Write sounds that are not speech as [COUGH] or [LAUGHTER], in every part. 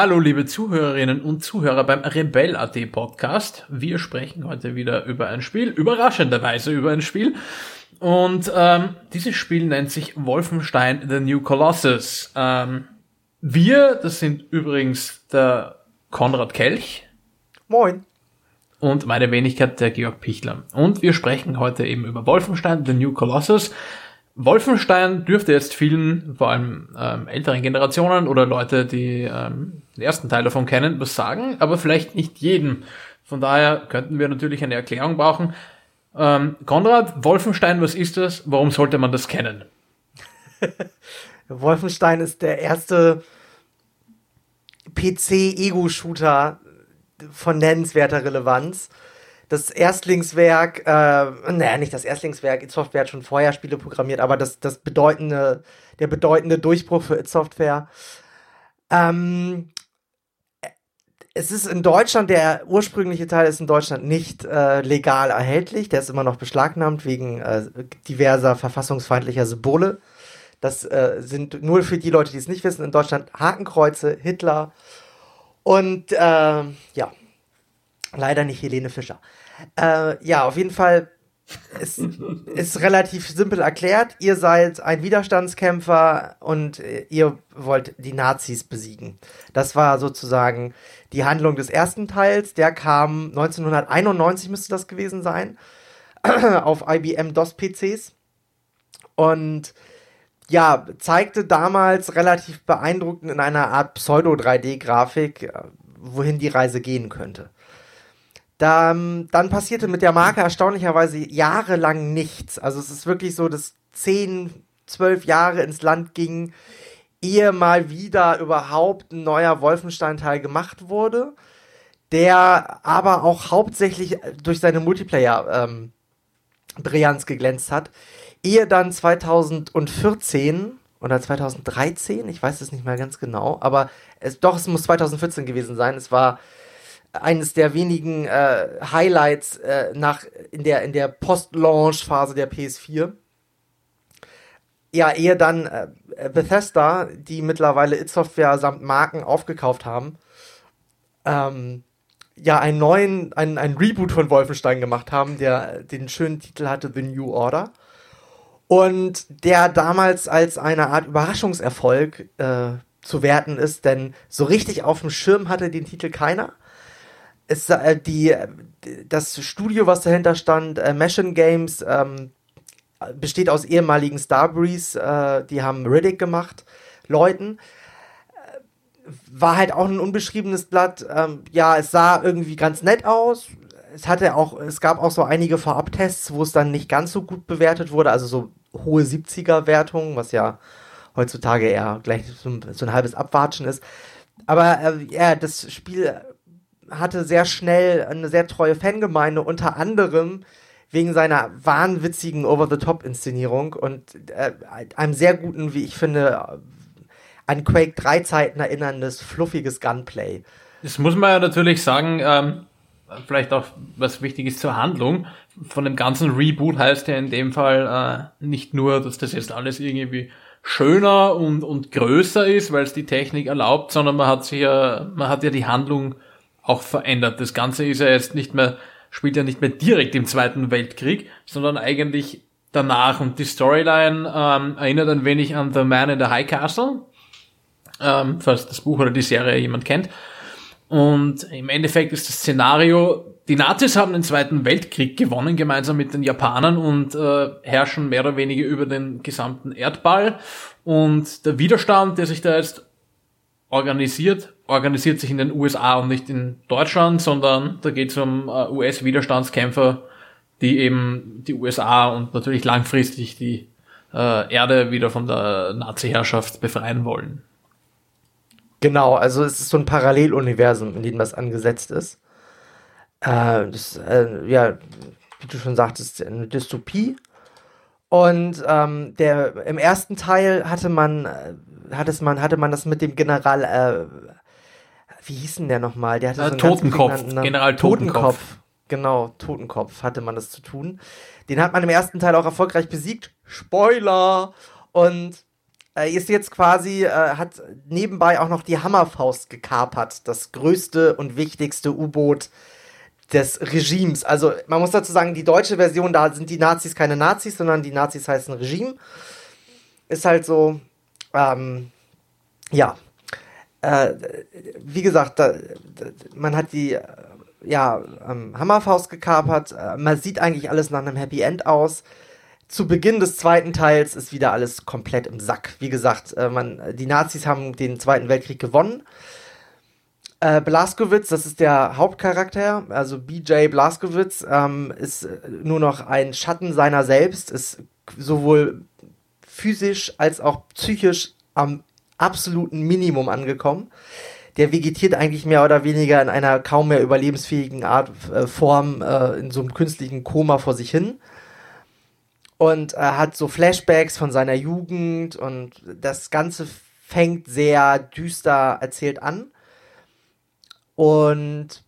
Hallo, liebe Zuhörerinnen und Zuhörer beim Rebell.at Podcast. Wir sprechen heute wieder über ein Spiel, überraschenderweise über ein Spiel. Und ähm, dieses Spiel nennt sich Wolfenstein The New Colossus. Ähm, wir, das sind übrigens der Konrad Kelch. Moin. Und meine Wenigkeit, der Georg Pichler. Und wir sprechen heute eben über Wolfenstein The New Colossus. Wolfenstein dürfte jetzt vielen, vor allem ähm, älteren Generationen oder Leute, die ähm, den ersten Teil davon kennen, was sagen, aber vielleicht nicht jedem. Von daher könnten wir natürlich eine Erklärung brauchen. Ähm, Konrad, Wolfenstein, was ist das? Warum sollte man das kennen? [LAUGHS] Wolfenstein ist der erste PC-Ego-Shooter von nennenswerter Relevanz das Erstlingswerk, äh, naja, nicht das Erstlingswerk, It Software hat schon vorher Spiele programmiert, aber das, das bedeutende, der bedeutende Durchbruch für It Software. Ähm, es ist in Deutschland, der ursprüngliche Teil ist in Deutschland nicht äh, legal erhältlich, der ist immer noch beschlagnahmt wegen äh, diverser verfassungsfeindlicher Symbole. Das äh, sind nur für die Leute, die es nicht wissen, in Deutschland Hakenkreuze, Hitler und äh, ja, leider nicht Helene Fischer. Äh, ja, auf jeden Fall ist, [LAUGHS] ist relativ simpel erklärt. Ihr seid ein Widerstandskämpfer und ihr wollt die Nazis besiegen. Das war sozusagen die Handlung des ersten Teils. Der kam 1991 müsste das gewesen sein [CLEARS THROAT] auf IBM DOS PCs und ja, zeigte damals relativ beeindruckend in einer Art Pseudo 3D Grafik, äh, wohin die Reise gehen könnte. Dann, dann passierte mit der Marke erstaunlicherweise jahrelang nichts. Also es ist wirklich so, dass zehn, zwölf Jahre ins Land ging, ehe mal wieder überhaupt ein neuer Wolfenstein-Teil gemacht wurde, der aber auch hauptsächlich durch seine Multiplayer-Brillanz ähm, geglänzt hat. Ehe dann 2014 oder 2013, ich weiß es nicht mehr ganz genau, aber es, doch, es muss 2014 gewesen sein. Es war eines der wenigen äh, Highlights äh, nach in der in der Post-Launch-Phase der PS4. Ja, ehe dann äh, Bethesda, die mittlerweile It Software samt Marken aufgekauft haben, ähm, ja einen neuen, einen, einen Reboot von Wolfenstein gemacht haben, der den schönen Titel hatte The New Order. Und der damals als eine Art Überraschungserfolg äh, zu werten ist, denn so richtig auf dem Schirm hatte den Titel keiner es, äh, die, das Studio, was dahinter stand, äh, Machine Games, ähm, besteht aus ehemaligen Starbreeze, äh, die haben Riddick gemacht, Leuten. Äh, war halt auch ein unbeschriebenes Blatt. Ähm, ja, es sah irgendwie ganz nett aus. Es hatte auch, es gab auch so einige Vorabtests, wo es dann nicht ganz so gut bewertet wurde, also so hohe 70er-Wertungen, was ja heutzutage eher gleich so, so ein halbes Abwatschen ist. Aber äh, ja, das Spiel hatte sehr schnell eine sehr treue Fangemeinde, unter anderem wegen seiner wahnwitzigen Over-the-Top-Inszenierung und äh, einem sehr guten, wie ich finde, an Quake 3 Zeiten erinnerndes, fluffiges Gunplay. Das muss man ja natürlich sagen, ähm, vielleicht auch was wichtig ist zur Handlung. Von dem ganzen Reboot heißt ja in dem Fall äh, nicht nur, dass das jetzt alles irgendwie schöner und, und größer ist, weil es die Technik erlaubt, sondern man hat sich ja, man hat ja die Handlung auch verändert. Das Ganze ist ja jetzt nicht mehr, spielt ja nicht mehr direkt im Zweiten Weltkrieg, sondern eigentlich danach. Und die Storyline ähm, erinnert ein wenig an The Man in the High Castle, ähm, falls das Buch oder die Serie jemand kennt. Und im Endeffekt ist das Szenario, die Nazis haben den Zweiten Weltkrieg gewonnen, gemeinsam mit den Japanern und äh, herrschen mehr oder weniger über den gesamten Erdball. Und der Widerstand, der sich da jetzt organisiert, organisiert sich in den USA und nicht in Deutschland, sondern da geht es um äh, US-Widerstandskämpfer, die eben die USA und natürlich langfristig die äh, Erde wieder von der Nazi-Herrschaft befreien wollen. Genau, also es ist so ein Paralleluniversum, in dem das angesetzt ist. Äh, das, äh, ja, wie du schon sagtest, eine Dystopie. Und ähm, der im ersten Teil hatte man, äh, hatte man, hatte man das mit dem General äh, wie hieß denn der nochmal? Der hatte äh, so Totenkopf, General Totenkopf. Totenkopf. Genau, Totenkopf hatte man das zu tun. Den hat man im ersten Teil auch erfolgreich besiegt. Spoiler! Und äh, ist jetzt quasi, äh, hat nebenbei auch noch die Hammerfaust gekapert, das größte und wichtigste U-Boot des Regimes. Also man muss dazu sagen, die deutsche Version, da sind die Nazis keine Nazis, sondern die Nazis heißen Regime. Ist halt so, ähm, ja. Äh, wie gesagt, da, man hat die äh, ja, ähm, Hammerfaust gekapert. Äh, man sieht eigentlich alles nach einem Happy End aus. Zu Beginn des zweiten Teils ist wieder alles komplett im Sack. Wie gesagt, äh, man, die Nazis haben den Zweiten Weltkrieg gewonnen. Äh, Blaskowitz, das ist der Hauptcharakter, also BJ Blaskowitz, ähm, ist äh, nur noch ein Schatten seiner selbst, ist sowohl physisch als auch psychisch am absoluten Minimum angekommen. Der vegetiert eigentlich mehr oder weniger in einer kaum mehr überlebensfähigen Art äh, Form äh, in so einem künstlichen Koma vor sich hin. Und er hat so Flashbacks von seiner Jugend und das Ganze fängt sehr düster erzählt an. Und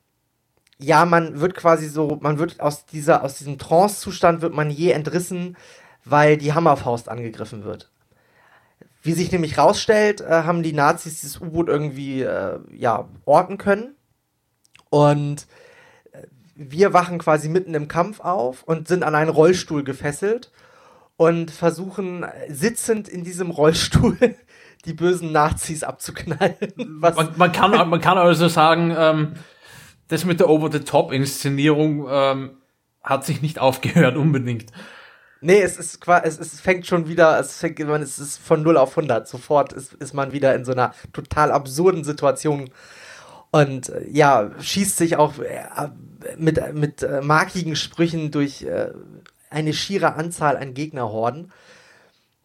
ja, man wird quasi so, man wird aus dieser, aus diesem Trance-Zustand wird man je entrissen, weil die Hammerfaust angegriffen wird. Wie sich nämlich rausstellt, äh, haben die Nazis dieses U-Boot irgendwie, äh, ja, orten können. Und äh, wir wachen quasi mitten im Kampf auf und sind an einen Rollstuhl gefesselt und versuchen sitzend in diesem Rollstuhl [LAUGHS] die bösen Nazis abzuknallen. [LAUGHS] Man, man, kann, man kann also sagen, ähm, das mit der Over-the-Top-Inszenierung ähm, hat sich nicht aufgehört unbedingt. Nee, es ist es, es fängt schon wieder, es fängt, man, es ist von 0 auf 100. Sofort ist, ist man wieder in so einer total absurden Situation und äh, ja, schießt sich auch äh, mit, mit äh, markigen Sprüchen durch eine schiere Anzahl an Gegnerhorden.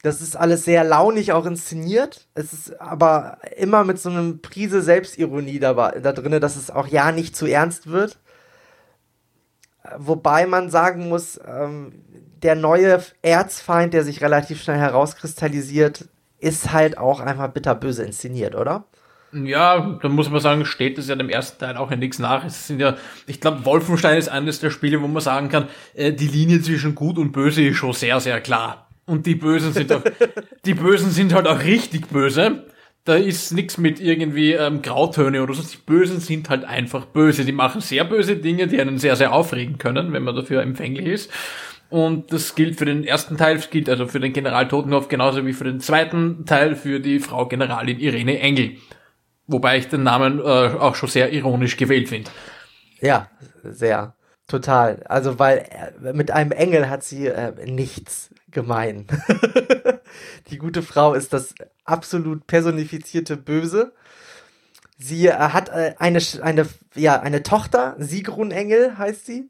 Das ist alles sehr launig auch inszeniert. Es ist aber immer mit so einem Prise Selbstironie dabei, da drin, dass es auch ja nicht zu ernst wird. Wobei man sagen muss, ähm, der neue Erzfeind, der sich relativ schnell herauskristallisiert, ist halt auch einfach bitterböse inszeniert, oder? Ja, da muss man sagen, steht es ja dem ersten Teil auch in nichts nach. Es sind ja, ich glaube, Wolfenstein ist eines der Spiele, wo man sagen kann, äh, die Linie zwischen gut und böse ist schon sehr, sehr klar. Und die Bösen sind auch, [LAUGHS] die Bösen sind halt auch richtig böse. Da ist nichts mit irgendwie ähm, Grautöne oder so. Die Bösen sind halt einfach böse. Die machen sehr böse Dinge, die einen sehr, sehr aufregen können, wenn man dafür empfänglich ist. Und das gilt für den ersten Teil, gilt also für den General Totenhoff genauso wie für den zweiten Teil für die Frau Generalin Irene Engel. Wobei ich den Namen äh, auch schon sehr ironisch gewählt finde. Ja, sehr. Total. Also, weil äh, mit einem Engel hat sie äh, nichts gemein. [LAUGHS] [LAUGHS] die gute Frau ist das absolut personifizierte Böse. Sie äh, hat äh, eine, eine, ja, eine Tochter, Sigrun Engel heißt sie.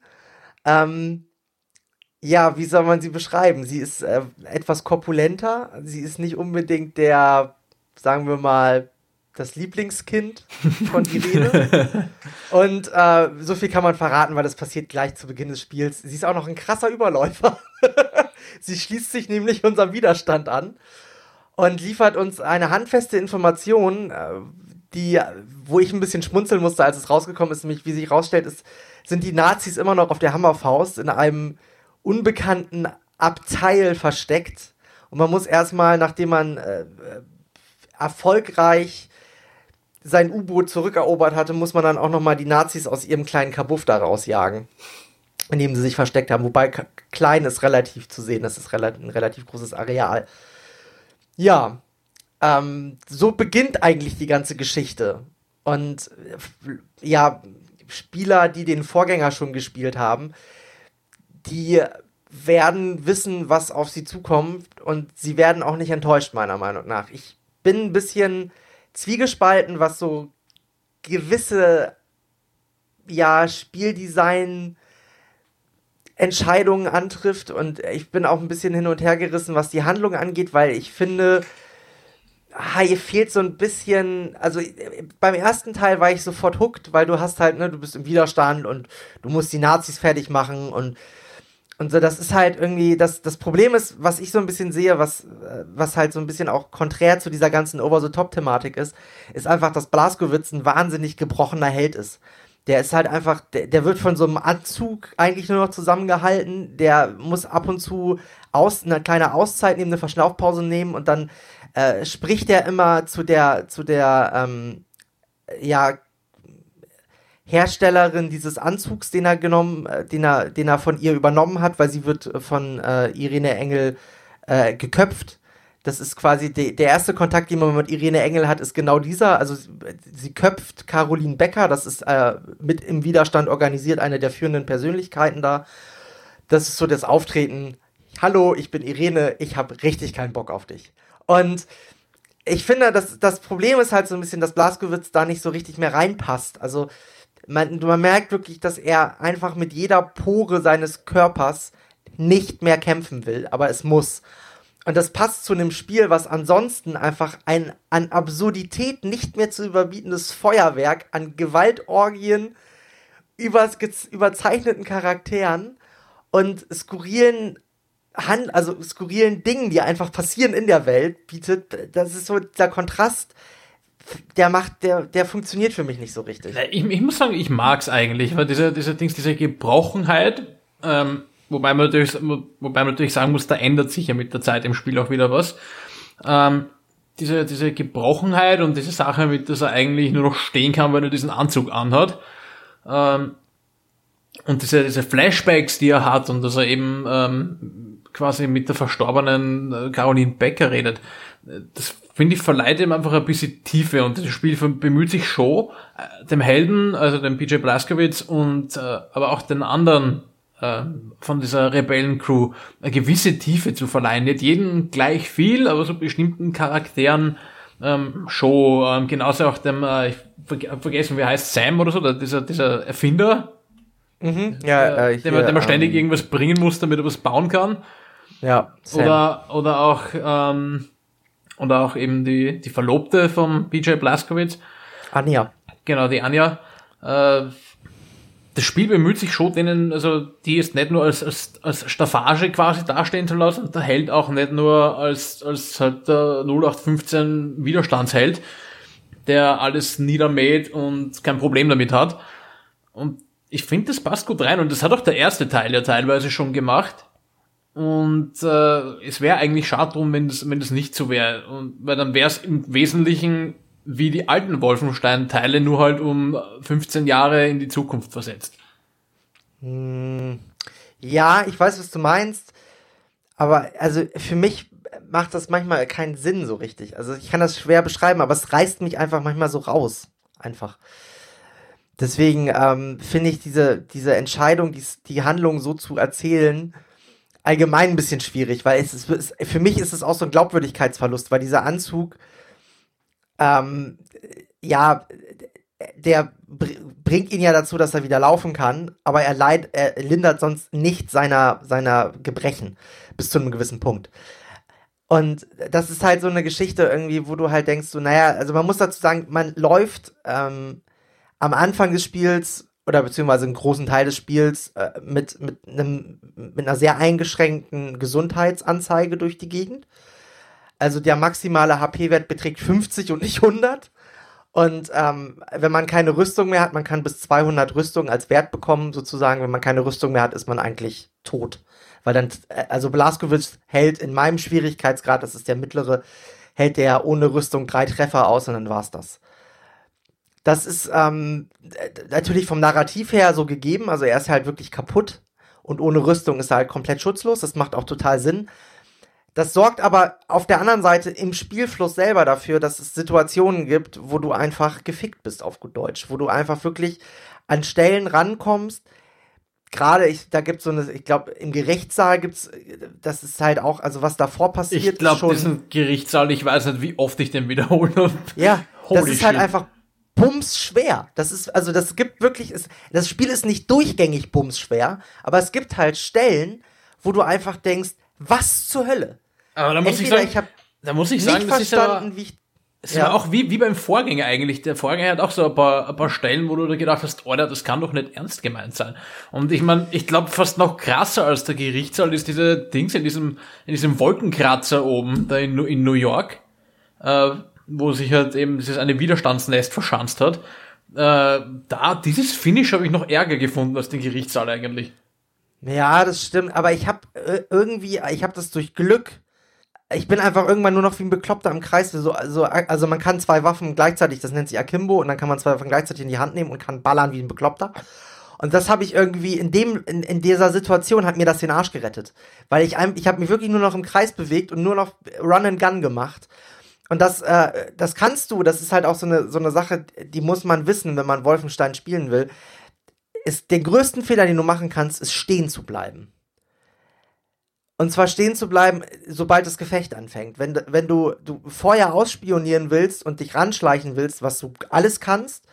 Ähm, ja, wie soll man sie beschreiben? Sie ist äh, etwas korpulenter. Sie ist nicht unbedingt der, sagen wir mal, das Lieblingskind von Irene. [LAUGHS] Und äh, so viel kann man verraten, weil das passiert gleich zu Beginn des Spiels. Sie ist auch noch ein krasser Überläufer. [LAUGHS] Sie schließt sich nämlich unserem Widerstand an und liefert uns eine handfeste Information, äh, die, wo ich ein bisschen schmunzeln musste, als es rausgekommen ist, nämlich wie sich rausstellt, ist, sind die Nazis immer noch auf der Hammerfaust in einem unbekannten Abteil versteckt. Und man muss erstmal, nachdem man äh, erfolgreich sein U-Boot zurückerobert hatte, muss man dann auch nochmal die Nazis aus ihrem kleinen Kabuff da rausjagen in dem sie sich versteckt haben. Wobei klein ist relativ zu sehen, das ist ein relativ großes Areal. Ja, ähm, so beginnt eigentlich die ganze Geschichte. Und äh, ja, Spieler, die den Vorgänger schon gespielt haben, die werden wissen, was auf sie zukommt und sie werden auch nicht enttäuscht, meiner Meinung nach. Ich bin ein bisschen zwiegespalten, was so gewisse ja, Spieldesign Entscheidungen antrifft. Und ich bin auch ein bisschen hin und her gerissen, was die Handlung angeht, weil ich finde, hier fehlt so ein bisschen, also beim ersten Teil war ich sofort hooked, weil du hast halt, ne, du bist im Widerstand und du musst die Nazis fertig machen und und so, das ist halt irgendwie, das, das Problem ist, was ich so ein bisschen sehe, was, was halt so ein bisschen auch konträr zu dieser ganzen Over-the-Top-Thematik ist, ist einfach, dass Blaskowitz ein wahnsinnig gebrochener Held ist Der ist halt einfach, der, der wird von so einem Anzug eigentlich nur noch zusammengehalten. Der muss ab und zu aus, eine kleine Auszeit nehmen, eine Verschnaufpause nehmen und dann äh, spricht er immer zu der, zu der, ähm, ja, Herstellerin dieses Anzugs, den er genommen, äh, den er, den er von ihr übernommen hat, weil sie wird von äh, Irene Engel äh, geköpft. Das ist quasi de, der erste Kontakt, den man mit Irene Engel hat, ist genau dieser. Also sie köpft Caroline Becker, das ist äh, mit im Widerstand organisiert, eine der führenden Persönlichkeiten da. Das ist so das Auftreten. Hallo, ich bin Irene, ich habe richtig keinen Bock auf dich. Und ich finde, das, das Problem ist halt so ein bisschen, dass Blaskowitz da nicht so richtig mehr reinpasst. Also man, man merkt wirklich, dass er einfach mit jeder Pore seines Körpers nicht mehr kämpfen will, aber es muss. Und das passt zu einem Spiel, was ansonsten einfach ein an Absurdität nicht mehr zu überbietendes Feuerwerk an Gewaltorgien, überzeichneten Charakteren und skurrilen Hand, also skurrilen Dingen, die einfach passieren in der Welt, bietet. Das ist so der Kontrast, der macht, der, der funktioniert für mich nicht so richtig. Ich, ich muss sagen, ich mag's eigentlich, weil diese, diese Dings, diese Gebrochenheit, ähm, wobei man natürlich, wobei man natürlich sagen muss, da ändert sich ja mit der Zeit im Spiel auch wieder was. Ähm, diese, diese Gebrochenheit und diese Sache, mit dass er eigentlich nur noch stehen kann, wenn er diesen Anzug anhat. Ähm, und diese, diese Flashbacks, die er hat und dass er eben ähm, quasi mit der verstorbenen äh, Caroline Becker redet, das finde ich verleiht ihm einfach ein bisschen Tiefe und das Spiel bemüht sich schon, äh, dem Helden, also dem PJ Blaskowitz und äh, aber auch den anderen äh, von dieser Rebellencrew eine gewisse Tiefe zu verleihen. Nicht jeden gleich viel, aber so bestimmten Charakteren ähm, schon. Ähm, genauso auch dem, äh, ich ver vergessen, wie heißt Sam oder so, der, dieser, dieser Erfinder, mhm, ja, äh, dem, hier, dem er ständig ähm, irgendwas bringen muss, damit er was bauen kann. Ja. Sam. Oder, oder auch ähm, und auch eben die, die Verlobte von BJ Blaskowitz. Anja. Genau, die Anja. Äh, das Spiel bemüht sich schon, denen, also die ist nicht nur als, als, als Staffage quasi dastehen zu lassen, der Held auch nicht nur als, als halt der 0815 Widerstandsheld, der alles niedermäht und kein Problem damit hat. Und ich finde, das passt gut rein und das hat auch der erste Teil ja teilweise schon gemacht. Und äh, es wäre eigentlich schade drum, wenn das, wenn das nicht so wäre. Weil dann wäre es im Wesentlichen wie die alten Wolfenstein-Teile, nur halt um 15 Jahre in die Zukunft versetzt. Hm, ja, ich weiß, was du meinst. Aber also für mich macht das manchmal keinen Sinn so richtig. Also ich kann das schwer beschreiben, aber es reißt mich einfach manchmal so raus. Einfach. Deswegen ähm, finde ich diese, diese Entscheidung, die, die Handlung so zu erzählen, allgemein ein bisschen schwierig, weil es ist, für mich ist es auch so ein Glaubwürdigkeitsverlust, weil dieser Anzug, ähm, ja, der bringt ihn ja dazu, dass er wieder laufen kann, aber er, leid, er lindert sonst nicht seiner, seiner Gebrechen bis zu einem gewissen Punkt. Und das ist halt so eine Geschichte irgendwie, wo du halt denkst, so, naja, also man muss dazu sagen, man läuft ähm, am Anfang des Spiels oder beziehungsweise einen großen Teil des Spiels äh, mit, mit, einem, mit einer sehr eingeschränkten Gesundheitsanzeige durch die Gegend. Also der maximale HP-Wert beträgt 50 und nicht 100. Und ähm, wenn man keine Rüstung mehr hat, man kann bis 200 Rüstungen als Wert bekommen, sozusagen. Wenn man keine Rüstung mehr hat, ist man eigentlich tot. Weil dann, äh, also Blaskowitz hält in meinem Schwierigkeitsgrad, das ist der mittlere, hält der ohne Rüstung drei Treffer aus und dann war's das. Das ist ähm, natürlich vom Narrativ her so gegeben. Also er ist halt wirklich kaputt und ohne Rüstung ist er halt komplett schutzlos. Das macht auch total Sinn. Das sorgt aber auf der anderen Seite im Spielfluss selber dafür, dass es Situationen gibt, wo du einfach gefickt bist auf gut Deutsch, wo du einfach wirklich an Stellen rankommst. Gerade, ich, da gibt's so eine, ich glaube, im Gerichtssaal gibt's, das ist halt auch, also was davor passiert. Ich glaube, diesen Gerichtssaal, ich weiß nicht, wie oft ich den wiederholen habe. Ja, das ist halt einfach bumsschwer. Das ist, also das gibt wirklich, ist, das Spiel ist nicht durchgängig bumsschwer, aber es gibt halt Stellen, wo du einfach denkst, was zur Hölle? Aber da muss Entweder ich sagen, ich da muss ich sagen, das verstanden, ist aber, wie ich es ja. war auch wie, wie beim Vorgänger eigentlich. Der Vorgänger hat auch so ein paar, ein paar Stellen, wo du da gedacht hast, Alter, das kann doch nicht ernst gemeint sein. Und ich meine, ich glaube, fast noch krasser als der Gerichtssaal ist diese Dings in diesem, in diesem Wolkenkratzer oben, da in, in New York. Äh, wo sich halt eben dieses eine Widerstandsnest verschanzt hat. äh, da, dieses Finish habe ich noch ärger gefunden als den Gerichtssaal eigentlich. Ja, das stimmt, aber ich habe äh, irgendwie, ich habe das durch Glück. Ich bin einfach irgendwann nur noch wie ein Bekloppter im Kreis. So, also, also man kann zwei Waffen gleichzeitig, das nennt sich Akimbo, und dann kann man zwei Waffen gleichzeitig in die Hand nehmen und kann ballern wie ein Bekloppter. Und das habe ich irgendwie in dem in, in dieser Situation hat mir das den Arsch gerettet, weil ich ich habe mich wirklich nur noch im Kreis bewegt und nur noch Run and Gun gemacht. Und das äh, das kannst du, das ist halt auch so eine so eine Sache, die muss man wissen, wenn man Wolfenstein spielen will. Ist der größten Fehler, den du machen kannst, ist stehen zu bleiben. Und zwar stehen zu bleiben, sobald das Gefecht anfängt. Wenn, wenn du, du vorher ausspionieren willst und dich ranschleichen willst, was du alles kannst,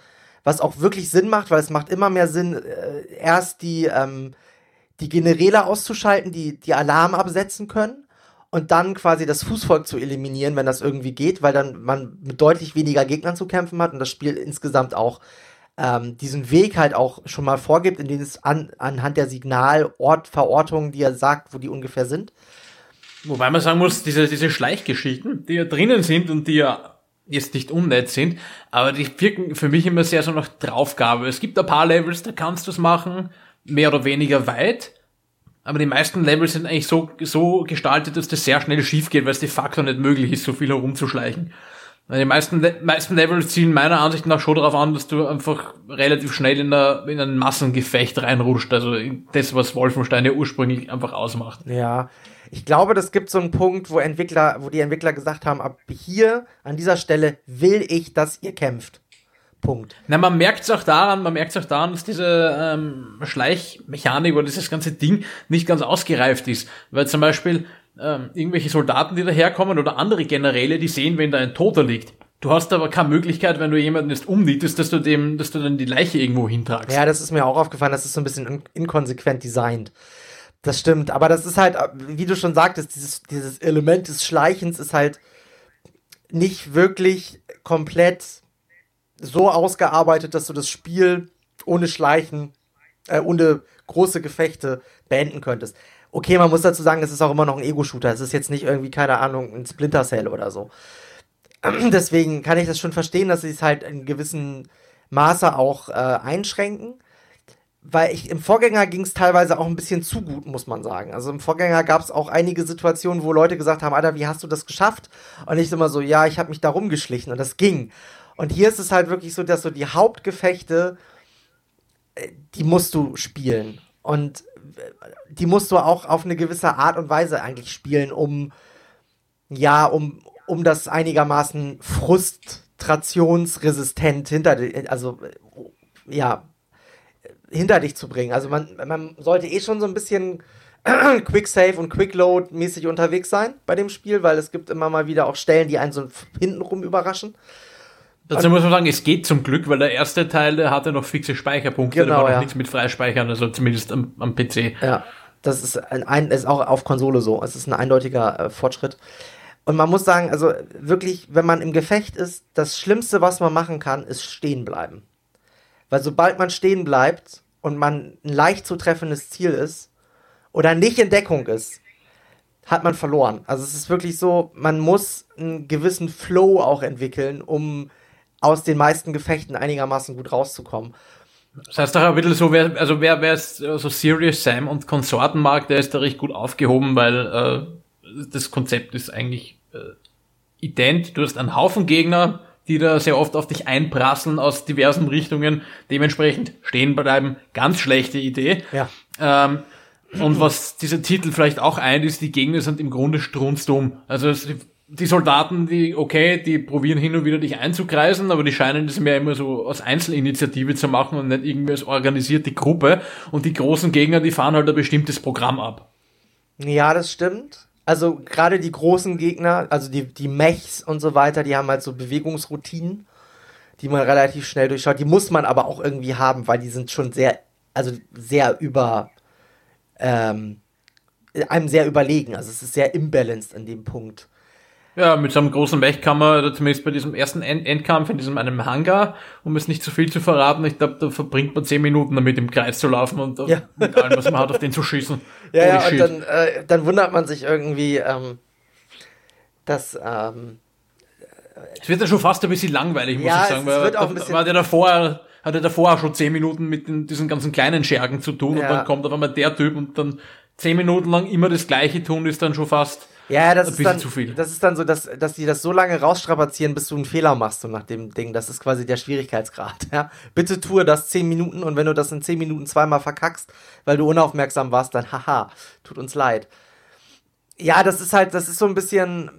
was auch wirklich Sinn macht, weil es macht immer mehr Sinn, äh, erst die, ähm, die Generäle auszuschalten, die die Alarm absetzen können und dann quasi das Fußvolk zu eliminieren, wenn das irgendwie geht, weil dann man mit deutlich weniger Gegnern zu kämpfen hat und das Spiel insgesamt auch ähm, diesen Weg halt auch schon mal vorgibt, in dem es an, anhand der Signalortverortungen, die er sagt, wo die ungefähr sind. Wobei man sagen muss, diese, diese Schleichgeschichten, die ja drinnen sind und die ja jetzt nicht unnett sind, aber die wirken für mich immer sehr so nach Draufgabe. Es gibt ein paar Levels, da kannst du es machen, mehr oder weniger weit, aber die meisten Levels sind eigentlich so, so gestaltet, dass das sehr schnell schief geht, weil es de facto nicht möglich ist, so viel herumzuschleichen. Die meisten, meisten Levels zielen meiner Ansicht nach schon darauf an, dass du einfach relativ schnell in, eine, in ein Massengefecht reinrutscht. Also das, was Wolfenstein ja ursprünglich einfach ausmacht. Ja, ich glaube, das gibt so einen Punkt, wo Entwickler, wo die Entwickler gesagt haben, ab hier, an dieser Stelle will ich, dass ihr kämpft. Punkt. Na, man merkt es auch daran, man merkt es auch daran, dass diese ähm, Schleichmechanik oder dieses ganze Ding nicht ganz ausgereift ist. Weil zum Beispiel ähm, irgendwelche Soldaten, die daherkommen oder andere Generäle, die sehen, wenn da ein Toter liegt. Du hast aber keine Möglichkeit, wenn du jemanden jetzt umnietest, dass du dem, dass du dann die Leiche irgendwo hintragst. Ja, das ist mir auch aufgefallen, das ist so ein bisschen inkonsequent designt. Das stimmt, aber das ist halt, wie du schon sagtest, dieses, dieses Element des Schleichens ist halt nicht wirklich komplett so ausgearbeitet, dass du das Spiel ohne Schleichen, äh, ohne große Gefechte beenden könntest. Okay, man muss dazu sagen, es ist auch immer noch ein Ego-Shooter. Es ist jetzt nicht irgendwie, keine Ahnung, ein Splinter Cell oder so. [CLEARS THROAT] Deswegen kann ich das schon verstehen, dass sie es halt in gewissem Maße auch äh, einschränken weil ich im Vorgänger ging es teilweise auch ein bisschen zu gut, muss man sagen. Also im Vorgänger gab es auch einige Situationen, wo Leute gesagt haben, Alter, wie hast du das geschafft? Und ich immer so, ja, ich habe mich da rumgeschlichen und das ging. Und hier ist es halt wirklich so, dass so die Hauptgefechte, äh, die musst du spielen. Und äh, die musst du auch auf eine gewisse Art und Weise eigentlich spielen, um, ja, um, um das einigermaßen frustrationsresistent hinter, also, äh, ja, hinter dich zu bringen. Also man, man sollte eh schon so ein bisschen [CLEARS THROAT] Quick Save und Quick Load mäßig unterwegs sein bei dem Spiel, weil es gibt immer mal wieder auch Stellen, die einen so hintenrum überraschen. Dazu muss man sagen, es geht zum Glück, weil der erste Teil, der hatte noch fixe Speicherpunkte, genau, da war noch ja. nichts mit Freispeichern, also zumindest am, am PC. Ja, das ist, ein, ein, ist auch auf Konsole so. Es ist ein eindeutiger äh, Fortschritt. Und man muss sagen, also wirklich, wenn man im Gefecht ist, das Schlimmste, was man machen kann, ist stehen bleiben. Weil sobald man stehen bleibt und man ein leicht zu treffendes Ziel ist oder nicht in Deckung ist, hat man verloren. Also es ist wirklich so, man muss einen gewissen Flow auch entwickeln, um aus den meisten Gefechten einigermaßen gut rauszukommen. Das heißt doch ein bisschen so, wer, also wer, wer ist so Serious Sam und Konsorten mag, der ist da recht gut aufgehoben, weil äh, das Konzept ist eigentlich äh, ident. Du hast einen Haufen Gegner, die da sehr oft auf dich einprasseln aus diversen Richtungen. Dementsprechend stehen bleiben, ganz schlechte Idee. Ja. Ähm, und was dieser Titel vielleicht auch eint, ist, die Gegner sind im Grunde strunzdumm. Also die Soldaten, die, okay, die probieren hin und wieder dich einzukreisen, aber die scheinen das mehr immer so aus Einzelinitiative zu machen und nicht irgendwie als organisierte Gruppe. Und die großen Gegner, die fahren halt ein bestimmtes Programm ab. Ja, das stimmt also gerade die großen Gegner, also die, die Mechs und so weiter, die haben halt so Bewegungsroutinen, die man relativ schnell durchschaut. Die muss man aber auch irgendwie haben, weil die sind schon sehr, also sehr über, ähm, einem sehr überlegen. Also es ist sehr imbalanced in dem Punkt. Ja, mit so einem großen Mech kann man, zumindest bei diesem ersten End Endkampf in diesem einem Hangar, um es nicht zu viel zu verraten, ich glaube, da verbringt man zehn Minuten damit im Kreis zu laufen und ja. mit allem, was man hat, auf den zu schießen. Ja, ja, und dann, äh, dann wundert man sich irgendwie, ähm, dass ähm, es wird ja schon fast ein bisschen langweilig, muss ja, ich sagen, weil bisschen war der davor hat er davor auch schon zehn Minuten mit den, diesen ganzen kleinen Schergen zu tun Ja. und dann kommt auf einmal der Typ und dann zehn Minuten lang immer das gleiche tun, ist dann schon fast Ja, das ist dann, zu viel. das ist dann so, dass, dass die das so lange rausstrapazieren, bis du einen Fehler machst, so nach dem Ding. Das ist quasi der Schwierigkeitsgrad, [LAUGHS] ja. Bitte tue das 10 Minuten und wenn du das in 10 Minuten zweimal verkackst, weil du unaufmerksam warst, dann haha, tut uns leid. Ja, das ist halt, das ist so ein bisschen,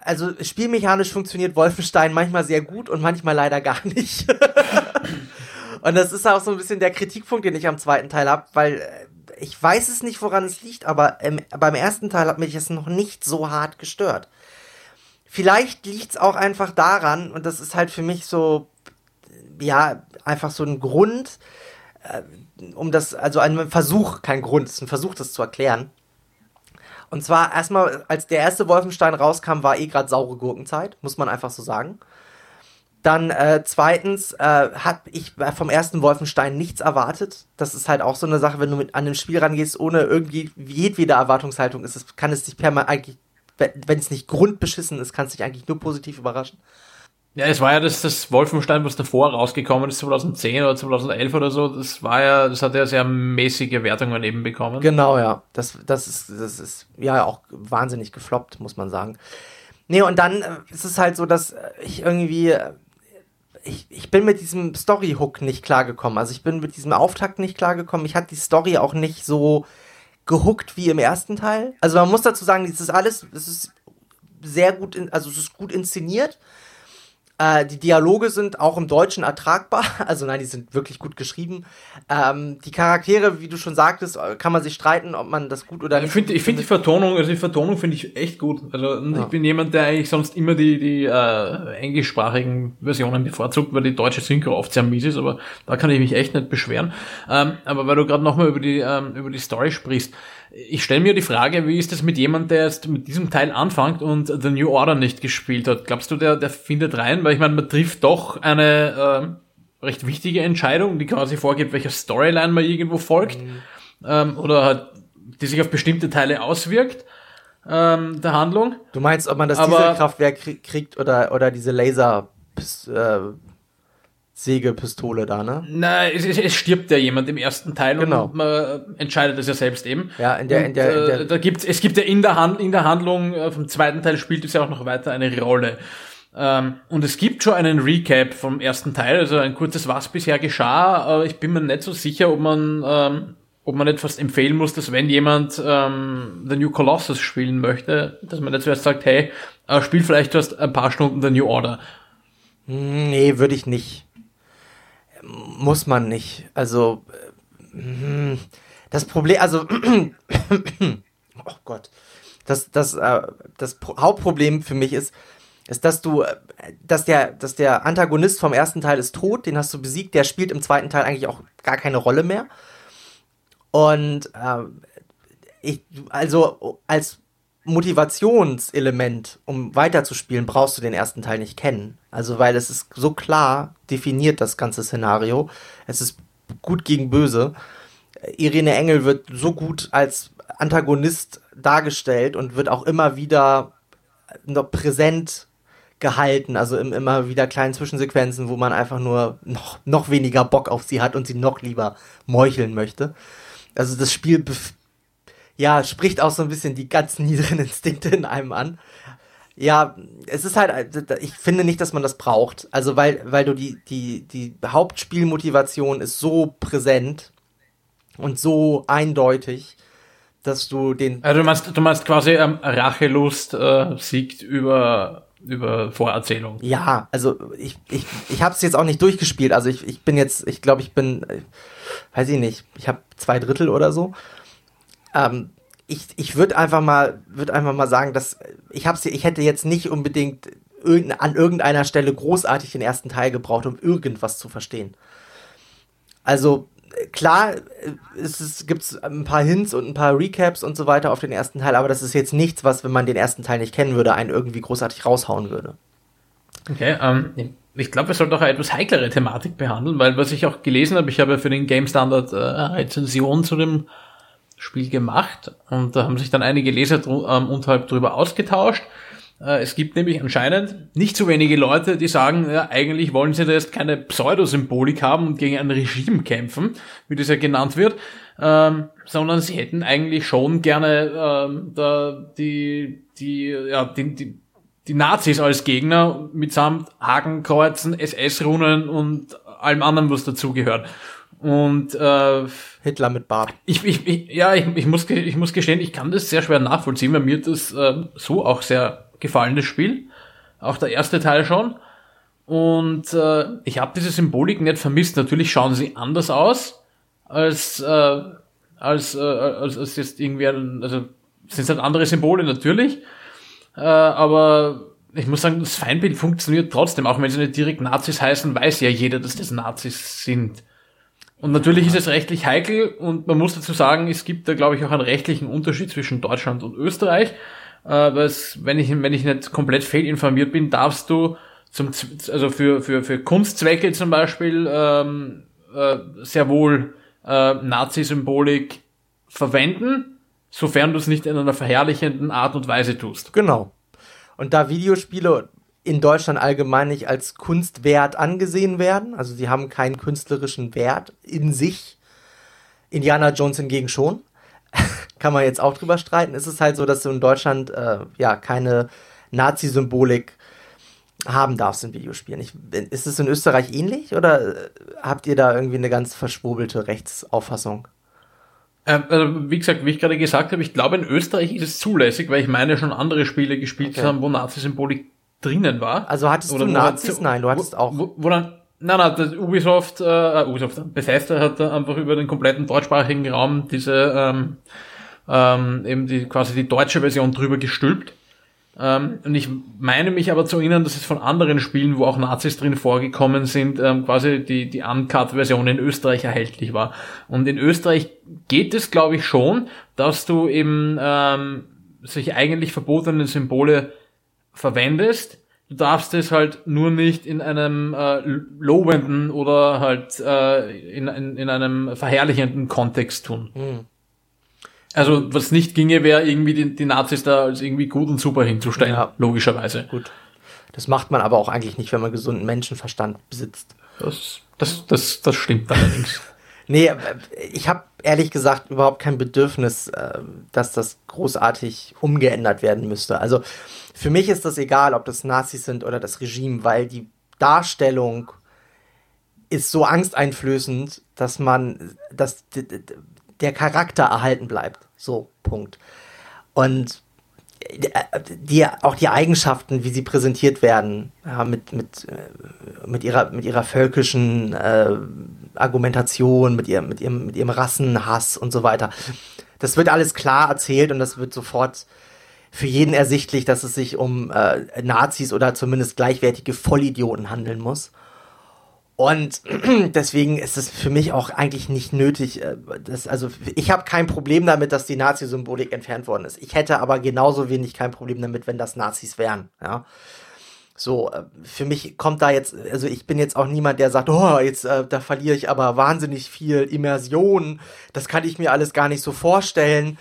also spielmechanisch funktioniert Wolfenstein manchmal sehr gut und manchmal leider gar nicht. [LAUGHS] und das ist auch so ein bisschen der Kritikpunkt, den ich am zweiten Teil habe, weil äh, ich weiß es nicht, woran es liegt, aber ähm, beim ersten Teil hat mich das noch nicht so hart gestört. Vielleicht liegt es auch einfach daran, und das ist halt für mich so, ja, einfach so ein Grund, äh, um das, also ein Versuch, kein Grund, es ist ein Versuch, das zu erklären. Und zwar erstmal, als der erste Wolfenstein rauskam, war eh gerade saure Gurkenzeit, muss man einfach so sagen. Dann äh, zweitens äh, habe ich vom ersten Wolfenstein nichts erwartet. Das ist halt auch so eine Sache, wenn du mit an dem Spiel rangehst, ohne irgendwie jedwede Erwartungshaltung ist, es, kann es dich permanent eigentlich, wenn es nicht grundbeschissen ist, kann es dich eigentlich nur positiv überraschen. Ja, es war ja das, das Wolfenstein, was davor rausgekommen ist, 2010 oder 2011 oder so, das war ja, das hat ja sehr mäßige Wertungen eben bekommen. Genau, ja. Das, das, ist, das ist ja auch wahnsinnig gefloppt, muss man sagen. Nee, und dann äh, ist es halt so, dass äh, ich irgendwie. Ich, ich bin mit diesem Story-Hook nicht klargekommen. Also ich bin mit diesem Auftakt nicht klargekommen. Ich hatte die Story auch nicht so gehuckt wie im ersten Teil. Also man muss dazu sagen, das ist alles, es ist sehr gut, in, also es ist gut inszeniert. Äh, die Dialoge sind auch im Deutschen ertragbar. [LAUGHS] Also nein, die sind wirklich gut geschrieben. Ähm, die Charaktere, wie du schon sagtest, kann man sich streiten, ob man das gut oder Ich nicht. finde ich find die Vertonung, also die Vertonung finde ich echt gut. Also Ja. ich bin jemand, der eigentlich sonst immer die, die äh, englischsprachigen Versionen bevorzugt, weil die deutsche Synchro oft sehr mies ist, aber da kann ich mich echt nicht beschweren. Ähm, aber weil du gerade nochmal über die ähm, über die Story sprichst, ich stelle mir die Frage, wie ist das mit jemand, der jetzt mit diesem Teil anfängt und The New Order nicht gespielt hat? Glaubst du, der, der findet rein? Weil ich meine, man trifft doch eine ähm, recht wichtige Entscheidung, die quasi vorgibt, welcher Storyline man irgendwo folgt. Ähm, oder halt, die sich auf bestimmte Teile auswirkt ähm, der Handlung. Du meinst, ob man das Aber- Dieselkraftwerk krie- kriegt oder, oder diese Laser äh, Sägepistole da, ne? Na, es, es, es stirbt ja jemand im ersten Teil Genau. und man entscheidet es ja selbst eben. Ja, in der- und, in der- in der- äh, da gibt's, es gibt ja in der, Hand, in der Handlung äh, vom zweiten Teil spielt es ja auch noch weiter eine Rolle. Ähm, und es gibt schon einen Recap vom ersten Teil, also ein kurzes Was bisher geschah, aber ich bin mir nicht so sicher, ob man, ähm, ob man nicht fast empfehlen muss, dass wenn jemand ähm, The New Colossus spielen möchte, dass man nicht zuerst sagt, hey, äh, spiel vielleicht erst ein paar Stunden The New Order. Nee, würde ich nicht. Muss man nicht. Also, äh, mm, das Problem, also, [CLEARS THROAT] oh Gott. Das, das, äh, das Pro Hauptproblem für mich ist, ist, dass du, äh, dass der, dass der Antagonist vom ersten Teil ist tot, den hast du besiegt, der spielt im zweiten Teil eigentlich auch gar keine Rolle mehr. Und ähm, ich, also als Motivationselement, um weiterzuspielen, brauchst du den ersten Teil nicht kennen. Also, weil es ist so klar definiert, das ganze Szenario. Es ist gut gegen böse. Irene Engel wird so gut als Antagonist dargestellt und wird auch immer wieder noch präsent gehalten, also im, immer wieder kleinen Zwischensequenzen, wo man einfach nur noch, noch weniger Bock auf sie hat und sie noch lieber meucheln möchte. Also das Spiel ja, spricht auch so ein bisschen die ganz niederen [LAUGHS] Instinkte in einem an. Ja, es ist halt, ich finde nicht, dass man das braucht. Also, weil, weil du die, die, die Hauptspielmotivation ist so präsent und so eindeutig, dass du den, Also du meinst, du meinst quasi ähm, Rachelust äh, siegt über, über Vorerzählung. ja, also ich, ich, ich habe es jetzt auch nicht durchgespielt. Also ich, ich bin jetzt, ich glaube, ich bin, äh, weiß ich nicht, ich habe zwei Drittel oder so. Ähm, ich ich würde einfach mal, würde einfach mal sagen, dass ich hab's, ich hätte jetzt nicht unbedingt irgendein, an irgendeiner Stelle großartig den ersten Teil gebraucht, um irgendwas zu verstehen. Also äh, klar, äh, es ist, gibt's ein paar Hints und ein paar Recaps und so weiter auf den ersten Teil, aber das ist jetzt nichts, was, wenn man den ersten Teil nicht kennen würde, einen irgendwie großartig raushauen würde. Okay, ähm, ich glaube, wir sollten auch eine etwas heiklere Thematik behandeln, weil was ich auch gelesen habe, ich habe ja für den Game Standard äh, Rezension zu dem Spiel gemacht und da haben sich dann einige Leser dr ähm, unterhalb drüber ausgetauscht. Äh, es gibt nämlich anscheinend nicht so wenige Leute, die sagen, ja, eigentlich wollen sie da jetzt keine Pseudosymbolik haben und gegen ein Regime kämpfen, wie das ja genannt wird, ähm, sondern sie hätten eigentlich schon gerne ähm, da die, die, ja, die, die, die Nazis als Gegner mitsamt Hakenkreuzen, SS-Runen und allem anderen, was dazugehört. Und äh, Hitler mit Bart. Ich, ich, ich, ja, ich, ich, muss, ich muss gestehen, ich kann das sehr schwer nachvollziehen, weil mir das äh, so auch sehr gefallen, das Spiel. Auch der erste Teil schon. Und äh, ich habe diese Symbolik nicht vermisst. Natürlich schauen sie anders aus als äh, als, äh, als, als jetzt irgendwie, also sind halt andere Symbole natürlich, äh, aber ich muss sagen, das Feindbild funktioniert trotzdem, auch wenn sie nicht direkt Nazis heißen, weiß ja jeder, dass das Nazis sind. Und natürlich ist es rechtlich heikel und man muss dazu sagen, es gibt da, glaube ich, auch einen rechtlichen Unterschied zwischen Deutschland und Österreich. Äh, es, wenn ich, wenn ich nicht komplett fehlinformiert bin, darfst du zum, also für, für, für Kunstzwecke zum Beispiel ähm, äh, sehr wohl äh, Nazi-Symbolik verwenden, sofern du es nicht in einer verherrlichenden Art und Weise tust. Genau. Und da Videospiele in Deutschland allgemein nicht als Kunstwert angesehen werden, also sie haben keinen künstlerischen Wert in sich, Indiana Jones hingegen schon, [LAUGHS] kann man jetzt auch drüber streiten, ist es halt so, dass du in Deutschland äh, ja keine Nazi-Symbolik haben darfst in Videospielen. Ich, ist es in Österreich ähnlich oder äh, habt ihr da irgendwie eine ganz verschwobelte Rechtsauffassung? Ähm, also wie gesagt, wie ich gerade gesagt habe, ich glaube in Österreich ist es zulässig, weil ich meine schon andere Spiele gespielt okay. haben, wo Nazi-Symbolik drinnen war. Also hattest Oder du Nazis? Hat, Nein, du hattest auch. Wo, wo dann, nein, nein, das Ubisoft, äh, Ubisoft, Bethesda hat einfach über den kompletten deutschsprachigen Raum diese, ähm, ähm, eben die, quasi die deutsche Version drüber gestülpt. Ähm, und ich meine mich aber zu erinnern, dass es von anderen Spielen, wo auch Nazis drin vorgekommen sind, ähm, quasi die, die Uncut-Version in Österreich erhältlich war. Und in Österreich geht es, glaube ich, schon, dass du eben ähm, sich eigentlich verbotene Symbole verwendest. Du darfst es halt nur nicht in einem äh, lobenden oder halt äh, in, in, in einem verherrlichenden Kontext tun. Mhm. Also was nicht ginge, wäre irgendwie die, die Nazis da als irgendwie gut und super hinzustellen, ja. logischerweise. Gut. Das macht man aber auch eigentlich nicht, wenn man gesunden Menschenverstand besitzt. Das, das, das, das stimmt allerdings. [LAUGHS] nee, ich habe ehrlich gesagt überhaupt kein Bedürfnis, äh, dass das großartig umgeändert werden müsste. Also für mich ist das egal, ob das Nazis sind oder das Regime, weil die Darstellung ist so angsteinflößend, dass man, dass der Charakter erhalten bleibt. So, Punkt. Und die, auch die Eigenschaften, wie sie präsentiert werden, ja, mit, mit, mit, ihrer, mit ihrer völkischen äh, Argumentation, mit, ihr, mit, ihrem, mit ihrem Rassenhass und so weiter. Das wird alles klar erzählt und das wird sofort für jeden ersichtlich, dass es sich um äh, Nazis oder zumindest gleichwertige Vollidioten handeln muss. Und [CLEARS THROAT] deswegen ist es für mich auch eigentlich nicht nötig. Äh, dass, also ich habe kein Problem damit, dass die Nazi-Symbolik entfernt worden ist. Ich hätte aber genauso wenig kein Problem damit, wenn das Nazis wären. Ja. So, äh, für mich kommt da jetzt, also ich bin jetzt auch niemand, der sagt, oh, jetzt äh, da verliere ich aber wahnsinnig viel Immersion. Das kann ich mir alles gar nicht so vorstellen.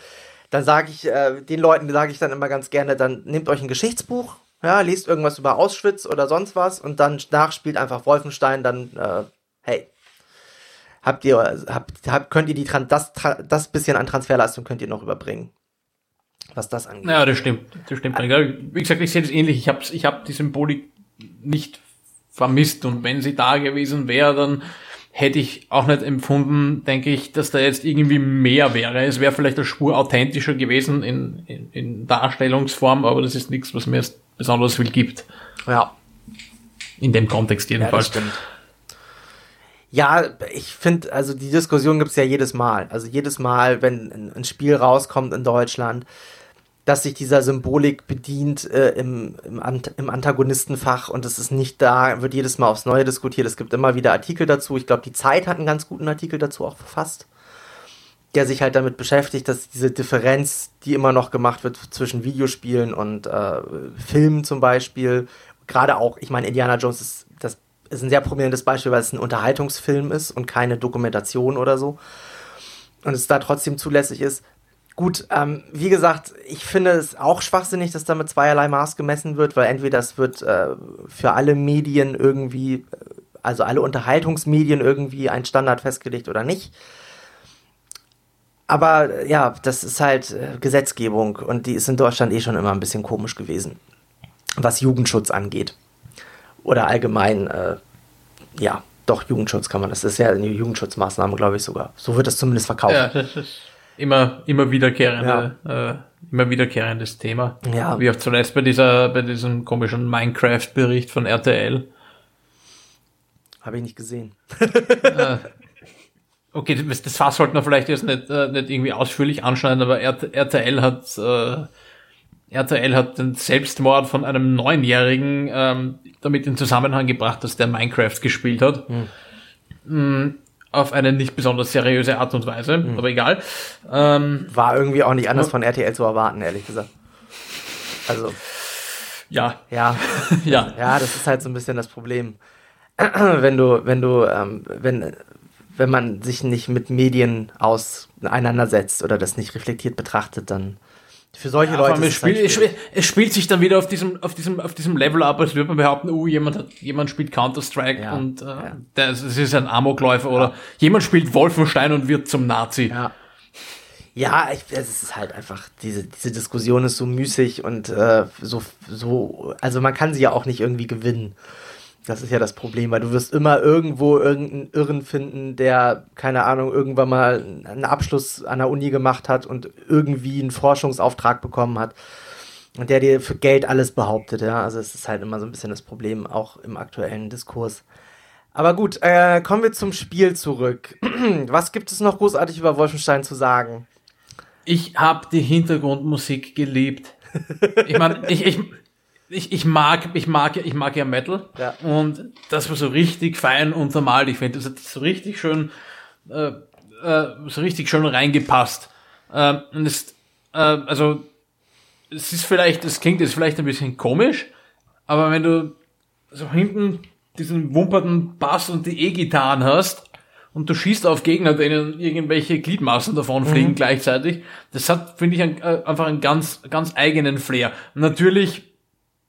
Dann sage ich äh, den Leuten, sage ich dann immer ganz gerne, dann nehmt euch ein Geschichtsbuch ja, liest irgendwas über Auschwitz oder sonst was und dann nachspielt einfach Wolfenstein, dann, äh, hey, habt ihr, habt, habt, könnt ihr die, das, das bisschen an Transferleistung könnt ihr noch überbringen. Was das angeht. Ja, das stimmt. Das stimmt. Wie gesagt, ich sehe das ähnlich. Ich habe ich hab die Symbolik nicht vermisst und wenn sie da gewesen wäre, dann hätte ich auch nicht empfunden, denke ich, dass da jetzt irgendwie mehr wäre. Es wäre vielleicht eine Spur authentischer gewesen in, in, in Darstellungsform, aber das ist nichts, was mir jetzt besonders viel gibt. Ja. In dem Kontext jedenfalls. Ja, ja ich finde, also die Diskussion gibt es ja jedes Mal. Also jedes Mal, wenn ein Spiel rauskommt in Deutschland, dass sich dieser Symbolik bedient äh, im, im, Ant im Antagonistenfach und es ist nicht da, wird jedes Mal aufs Neue diskutiert. Es gibt immer wieder Artikel dazu. Ich glaube, die Zeit hat einen ganz guten Artikel dazu auch verfasst der sich halt damit beschäftigt, dass diese Differenz, die immer noch gemacht wird zwischen Videospielen und äh, Filmen zum Beispiel, gerade auch, ich meine, Indiana Jones ist, das ist ein sehr prominentes Beispiel, weil es ein Unterhaltungsfilm ist und keine Dokumentation oder so. Und es da trotzdem zulässig ist. Gut, ähm, wie gesagt, ich finde es auch schwachsinnig, dass da mit zweierlei Maß gemessen wird, weil entweder das wird äh, für alle Medien irgendwie, äh, also alle Unterhaltungsmedien irgendwie ein Standard festgelegt oder nicht. Aber äh, ja, das ist halt äh, Gesetzgebung und die ist in Deutschland eh schon immer ein bisschen komisch gewesen, was Jugendschutz angeht. Oder allgemein, äh, ja, doch, Jugendschutz kann man, das ist ja eine Jugendschutzmaßnahme, glaube ich sogar. So wird das zumindest verkauft. Ja, das ist immer, immer wiederkehrende, ja. äh, immer wiederkehrendes Thema. Ja. Wie auch zuletzt bei dieser, bei diesem komischen Minecraft-Bericht von RTL. Habe ich nicht gesehen. äh, [LAUGHS] okay, das, das Fass sollten wir vielleicht jetzt nicht, äh, nicht irgendwie ausführlich anschneiden, aber RTL hat, äh, RTL hat den Selbstmord von einem Neunjährigen ähm, damit in Zusammenhang gebracht, dass der Minecraft gespielt hat. Hm auf eine nicht besonders seriöse Art und Weise, mhm. aber egal. Ähm, War irgendwie auch nicht anders ja. von RTL zu erwarten, ehrlich gesagt. Also. Ja. Ja. [LAUGHS] ja. Ja, das ist halt so ein bisschen das Problem. [CLEARS THROAT] wenn du, wenn du, ähm, wenn, wenn man sich nicht mit Medien auseinandersetzt oder das nicht reflektiert betrachtet, dann für solche ja, Leute. Es, spielt, es, spielt, es, spielt sich dann wieder auf diesem, auf diesem, auf diesem Level ab, als würde man behaupten, oh, jemand hat, jemand spielt Counter-Strike ja, und äh, ja. das, das ist ein Amokläufer oder jemand spielt Wolfenstein und wird zum Nazi. Ja. Ja, ich, es ist halt einfach, diese, diese Diskussion ist so müßig und äh, so, so, also man kann sie ja auch nicht irgendwie gewinnen. Das ist ja das Problem, weil du wirst immer irgendwo irgendeinen Irren finden, der, keine Ahnung, irgendwann mal einen Abschluss an der Uni gemacht hat und irgendwie einen Forschungsauftrag bekommen hat und der dir für Geld alles behauptet, ja. Also es ist halt immer so ein bisschen das Problem, auch im aktuellen Diskurs. Aber gut, äh, kommen wir zum Spiel zurück. [CLEARS THROAT] Was gibt es noch großartig über Wolfenstein zu sagen? Ich habe die Hintergrundmusik geliebt. Ich meine, ich, ich, ich, ich mag, ich mag, ich mag ja Metal. Ja. Und das war so richtig fein untermalt. Ich finde, das hat so richtig schön, äh, äh, so richtig schön reingepasst. Äh, und es, äh, also, es ist vielleicht, es klingt jetzt vielleicht ein bisschen komisch, aber wenn du so hinten diesen wumperten Bass und die E-Gitarren hast und du schießt auf Gegner, denen irgendwelche Gliedmaßen davon fliegen mhm. gleichzeitig, das hat, finde ich, ein, äh, einfach einen ganz, ganz eigenen Flair. Natürlich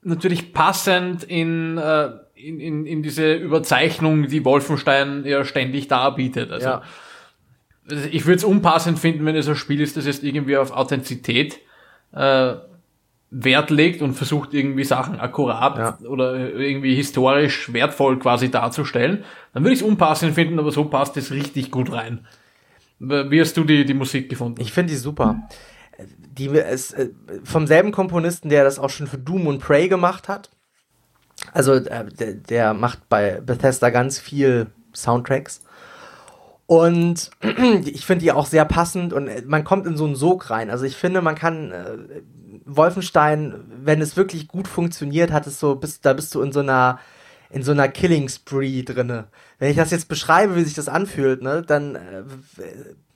natürlich passend in, äh, in, in, in diese Überzeichnung, die Wolfenstein ja ständig darbietet. Also, ja. also ich würde es unpassend finden, wenn es ein Spiel ist, das jetzt irgendwie auf Authentizität äh, Wert legt und versucht irgendwie Sachen akkurat ja. oder irgendwie historisch wertvoll quasi darzustellen, dann würde ich es unpassend finden, aber so passt es richtig gut rein. Wie hast du die, die Musik gefunden? Ich finde die super die es äh, vom selben Komponisten, der das auch schon für Doom und Prey gemacht hat. Also äh, der, der, macht bei Bethesda ganz viel Soundtracks. Und [CLEARS THROAT] ich finde die auch sehr passend und äh, man kommt in so einen Sog rein. Also ich finde, man kann äh, Wolfenstein, wenn es wirklich gut funktioniert, hat es so, bist, da bist du in so einer in so einer Killing Spree drinne. Wenn ich das jetzt beschreibe, wie sich das anfühlt, ne, dann äh,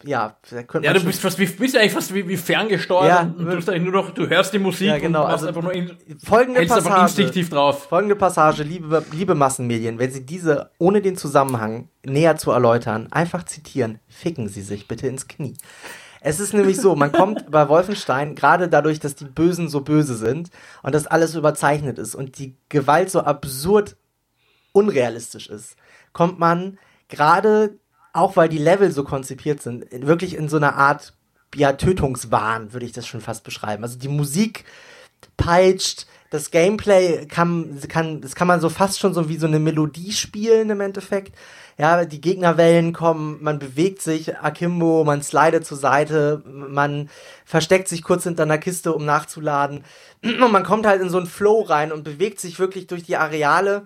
ja, ja, du bist fast bist eigentlich fast wie, wie ferngesteuert ja, und du, eigentlich nur noch, du hörst die Musik ja, genau, und machst also einfach nur in, folgende Passage, instinktiv drauf. Folgende Passage, liebe, liebe Massenmedien, wenn Sie diese ohne den Zusammenhang näher zu erläutern, einfach zitieren, ficken Sie sich bitte ins Knie. Es ist nämlich so, man kommt [LAUGHS] bei Wolfenstein, gerade dadurch, dass die Bösen so böse sind und das alles überzeichnet ist und die Gewalt so absurd unrealistisch ist, kommt man gerade auch weil die Level so konzipiert sind, wirklich in so einer Art ja, Tötungswahn, würde ich das schon fast beschreiben. Also die Musik peitscht, das Gameplay kann, kann, das kann man so fast schon so wie so eine Melodie spielen im Endeffekt. Ja, die Gegnerwellen kommen, man bewegt sich, Akimbo, man slidet zur Seite, man versteckt sich kurz hinter einer Kiste, um nachzuladen. Und man kommt halt in so einen Flow rein und bewegt sich wirklich durch die Areale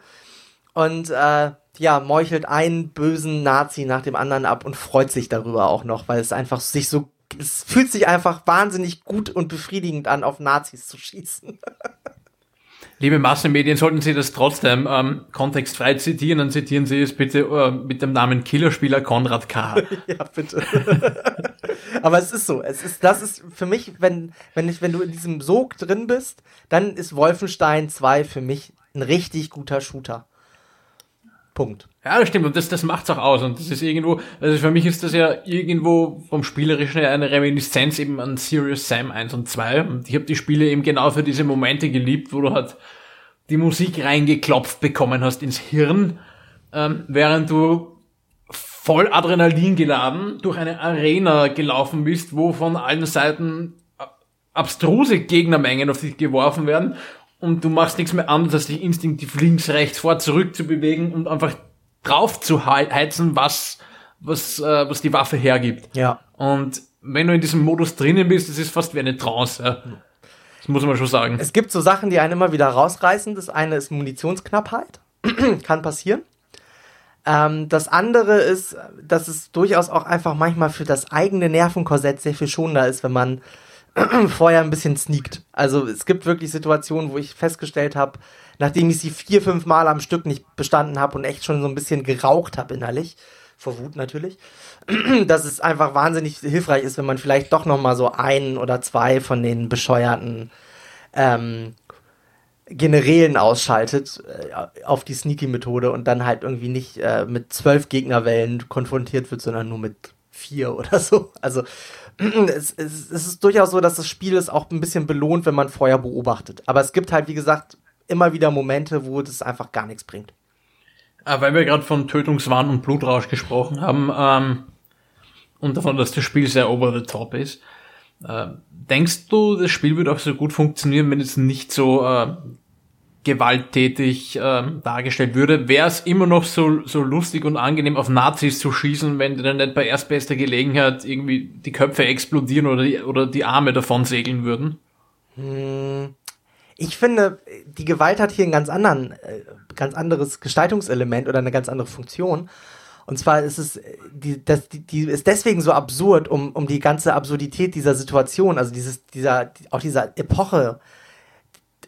und äh, ja, meuchelt einen bösen Nazi nach dem anderen ab und freut sich darüber auch noch, weil es einfach sich so, es fühlt sich einfach wahnsinnig gut und befriedigend an, auf Nazis zu schießen. [LAUGHS] Liebe Massenmedien, sollten Sie das trotzdem ähm, kontextfrei zitieren, dann zitieren Sie es bitte äh, mit dem Namen Killerspieler Konrad K. [LAUGHS] ja, bitte. [LAUGHS] Aber es ist so, es ist, das ist für mich, wenn, wenn ich, wenn du in diesem Sog drin bist, dann ist Wolfenstein 2 für mich ein richtig guter Shooter. Punkt. Ja, das stimmt. Und das, das macht's auch aus. Und das ist irgendwo, also für mich ist das ja irgendwo vom Spielerischen her eine Reminiszenz eben an Serious Sam 1 und 2. Und ich habe die Spiele eben genau für diese Momente geliebt, wo du halt die Musik reingeklopft bekommen hast ins Hirn, ähm, während du voll Adrenalin geladen durch eine Arena gelaufen bist, wo von allen Seiten abstruse Gegnermengen auf dich geworfen werden und du machst nichts mehr anderes, als dich instinktiv links, rechts, vor, zurück zu bewegen und einfach drauf zu heizen, was, was, äh, was die Waffe hergibt. Ja. Und wenn du in diesem Modus drinnen bist, das ist fast wie eine Trance. Ja. Das muss man schon sagen. Es gibt so Sachen, die einen immer wieder rausreißen. Das eine ist Munitionsknappheit. [CLEARS THROAT] Kann passieren. Ähm, das andere ist, dass es durchaus auch einfach manchmal für das eigene Nervenkorsett sehr viel schonender ist, wenn man [CLEARS THROAT] vorher ein bisschen sneakt. Also es gibt wirklich Situationen, wo ich festgestellt habe, nachdem ich sie vier, fünf Mal am Stück nicht bestanden habe und echt schon so ein bisschen geraucht habe innerlich, vor Wut natürlich, [CLEARS THROAT] dass es einfach wahnsinnig hilfreich ist, wenn man vielleicht doch noch mal so einen oder zwei von den bescheuerten ähm, Generälen ausschaltet äh, auf die Sneaky-Methode und dann halt irgendwie nicht äh, mit zwölf Gegnerwellen konfrontiert wird, sondern nur mit vier oder so. Also [CLEARS THROAT] es, es, es ist durchaus so, dass das Spiel es auch ein bisschen belohnt, wenn man vorher beobachtet. Aber es gibt halt, wie gesagt, immer wieder Momente, wo das einfach gar nichts bringt. Ah, weil wir gerade von Tötungswahn und Blutrausch gesprochen haben ähm, und davon, dass das Spiel sehr over the top ist. Äh, denkst du, das Spiel wird auch so gut funktionieren, wenn es nicht so äh, gewalttätig äh, dargestellt würde? Wäre es immer noch so, so lustig und angenehm, auf Nazis zu schießen, wenn dann nicht bei erstbester Gelegenheit irgendwie die Köpfe explodieren oder die, oder die Arme davon segeln würden? Hm, ich finde, die Gewalt hat hier ein ganz anderen, äh, ganz anderes Gestaltungselement oder eine ganz andere Funktion. Und zwar ist es, die, das, die, die ist deswegen so absurd, um, um die ganze Absurdität dieser Situation, also dieses, dieser, auch dieser Epoche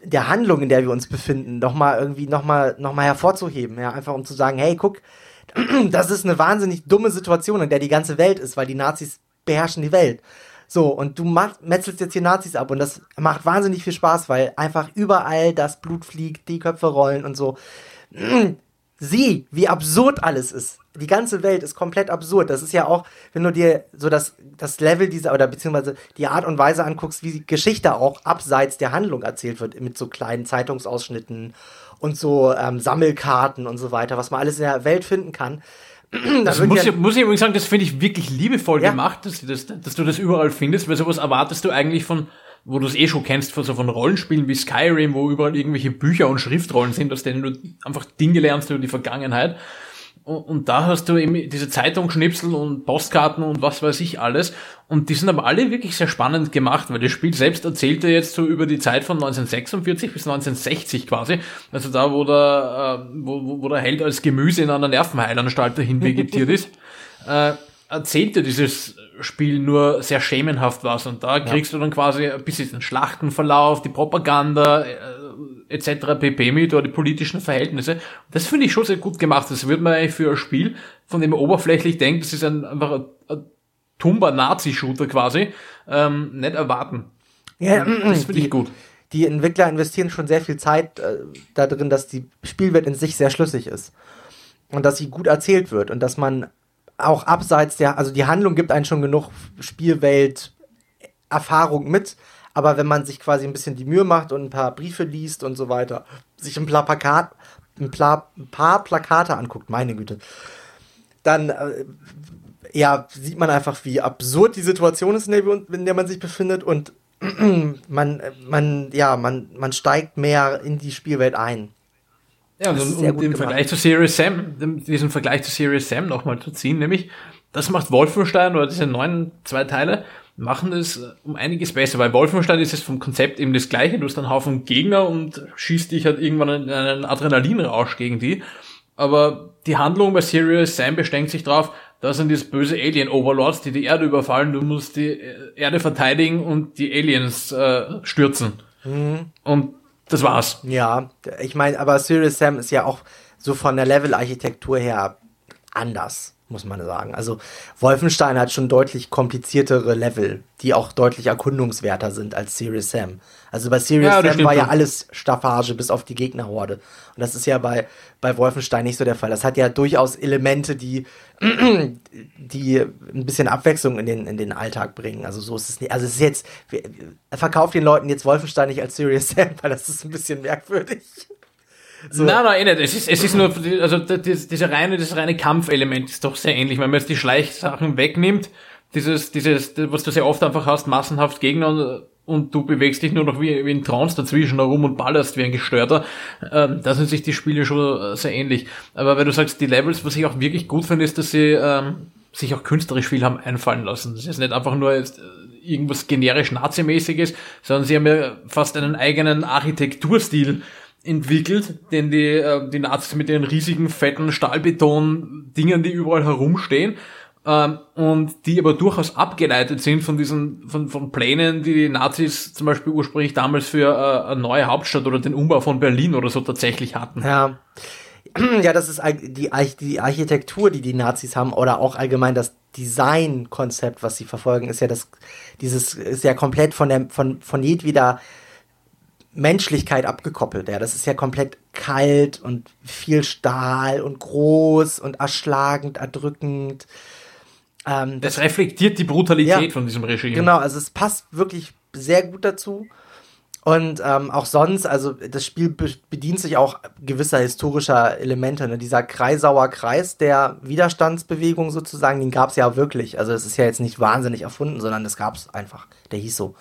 der Handlung, in der wir uns befinden, nochmal irgendwie nochmal noch mal hervorzuheben. Ja, einfach um zu sagen, hey, guck, [CLEARS THROAT] das ist eine wahnsinnig dumme Situation, in der die ganze Welt ist, weil die Nazis beherrschen die Welt. So, und du metzelst jetzt hier Nazis ab und das macht wahnsinnig viel Spaß, weil einfach überall das Blut fliegt, die Köpfe rollen und so. [CLEARS THROAT] Sieh, wie absurd alles ist. Die ganze Welt ist komplett absurd. Das ist ja auch, wenn du dir so das, das Level dieser, oder beziehungsweise die Art und Weise anguckst, wie die Geschichte auch abseits der Handlung erzählt wird, mit so kleinen Zeitungsausschnitten und so ähm, Sammelkarten und so weiter, was man alles in der Welt finden kann [CLEARS THROAT] das muss, ja, muss ich übrigens sagen, das finde ich wirklich liebevoll ja. gemacht, dass, dass, dass du das überall findest, weil sowas erwartest du eigentlich von, wo du es eh schon kennst, von so von Rollenspielen wie Skyrim, wo überall irgendwelche Bücher und Schriftrollen sind, aus denen du einfach Dinge lernst über die Vergangenheit. Und da hast du eben diese Zeitungsschnipsel und Postkarten und was weiß ich alles. Und die sind aber alle wirklich sehr spannend gemacht, weil das Spiel selbst erzählte jetzt so über die Zeit von 1946 bis 1960 quasi. Also da, wo der, äh, wo, wo der Held als Gemüse in einer Nervenheilanstalt dahin vegetiert ist, [LAUGHS] äh, erzählte dieses Spiel nur sehr schemenhaft was. Und da kriegst ja. du dann quasi ein bisschen den Schlachtenverlauf, die Propaganda, äh, etc. pp. mit oder die politischen Verhältnisse. Das finde ich schon sehr gut gemacht. Das wird man eigentlich für ein Spiel, von dem man oberflächlich denkt, das ist ein, einfach ein, ein tumba Nazi-Shooter quasi, ähm, nicht erwarten. Ja, das finde ich gut. Die Entwickler investieren schon sehr viel Zeit äh, darin, dass die Spielwelt in sich sehr schlüssig ist. Und dass sie gut erzählt wird und dass man auch abseits der, also die Handlung gibt einen schon genug Spielwelt Erfahrung mit, aber wenn man sich quasi ein bisschen die Mühe macht und ein paar Briefe liest und so weiter, sich ein paar, Plakat, ein paar, ein paar Plakate anguckt, meine Güte, dann äh, ja, sieht man einfach, wie absurd die Situation ist, in der, in der man sich befindet und [CLEARS THROAT] man, man, ja, man, man steigt mehr in die Spielwelt ein. Ja, und, und im gemacht. Vergleich zu Serious Sam, diesen Vergleich zu Serious Sam nochmal zu ziehen, nämlich, das macht Wolfenstein oder diese neuen zwei Teile, machen das um einiges besser, weil Wolfenstein ist es vom Konzept eben das gleiche, du hast einen Haufen Gegner und schießt dich halt irgendwann in einen Adrenalinrausch gegen die. Aber die Handlung bei Serious Sam beschränkt sich darauf, da sind diese böse Alien-Overlords, die die Erde überfallen, du musst die Erde verteidigen und die Aliens äh, stürzen. Mhm. Und das war's. Ja, ich meine, aber Serious Sam ist ja auch so von der Level-Architektur her anders muss man sagen. Also Wolfenstein hat schon deutlich kompliziertere Level, die auch deutlich erkundungswerter sind als Serious Sam. Also bei Serious ja, Sam war ja alles Staffage bis auf die Gegnerhorde. Und das ist ja bei, bei Wolfenstein nicht so der Fall. Das hat ja durchaus Elemente, die, [CLEARS THROAT] die ein bisschen Abwechslung in den, in den Alltag bringen. Also so ist es nicht. Also es ist jetzt, verkauft den Leuten jetzt Wolfenstein nicht als Serious Sam, [LAUGHS] weil das ist ein bisschen merkwürdig. So. Nein, nein, eh nicht. Es ist, es ist nur, also das, diese reine, das reine Kampfelement ist doch sehr ähnlich. Wenn man jetzt die Schleichsachen wegnimmt, dieses, dieses, was du sehr oft einfach hast, massenhaft Gegner und, und du bewegst dich nur noch wie, wie ein Trance dazwischen herum und ballerst wie ein Gestörter, ähm, da sind sich die Spiele schon sehr ähnlich. Aber wenn du sagst, die Levels, was ich auch wirklich gut finde, ist, dass sie ähm, sich auch künstlerisch viel haben einfallen lassen. Das ist nicht einfach nur jetzt äh, irgendwas generisch Nazimäßiges, sondern sie haben ja fast einen eigenen Architekturstil entwickelt, den die, äh, die Nazis mit den riesigen, fetten Stahlbeton-Dingern, die überall herumstehen, ähm, und die aber durchaus abgeleitet sind von diesen, von, von Plänen, die die Nazis zum Beispiel ursprünglich damals für äh, eine neue Hauptstadt oder den Umbau von Berlin oder so tatsächlich hatten. Ja. [CLEARS THROAT] Ja, das ist die, die Architektur, die die Nazis haben, oder auch allgemein das Designkonzept, was sie verfolgen, ist ja das, dieses, ist ja komplett von der, von, von jedweder Menschlichkeit abgekoppelt. Ja, das ist ja komplett kalt und viel Stahl und groß und erschlagend, erdrückend. Ähm, das, das, reflektiert die Brutalität ja, von diesem Regime. Genau, also es passt wirklich sehr gut dazu. Und ähm, auch sonst, also das Spiel bedient sich auch gewisser historischer Elemente. Ne? Dieser Kreisauer Kreis der Widerstandsbewegung sozusagen, den gab es ja wirklich. Also es ist ja jetzt nicht wahnsinnig erfunden, sondern das gab es einfach. Der hieß so.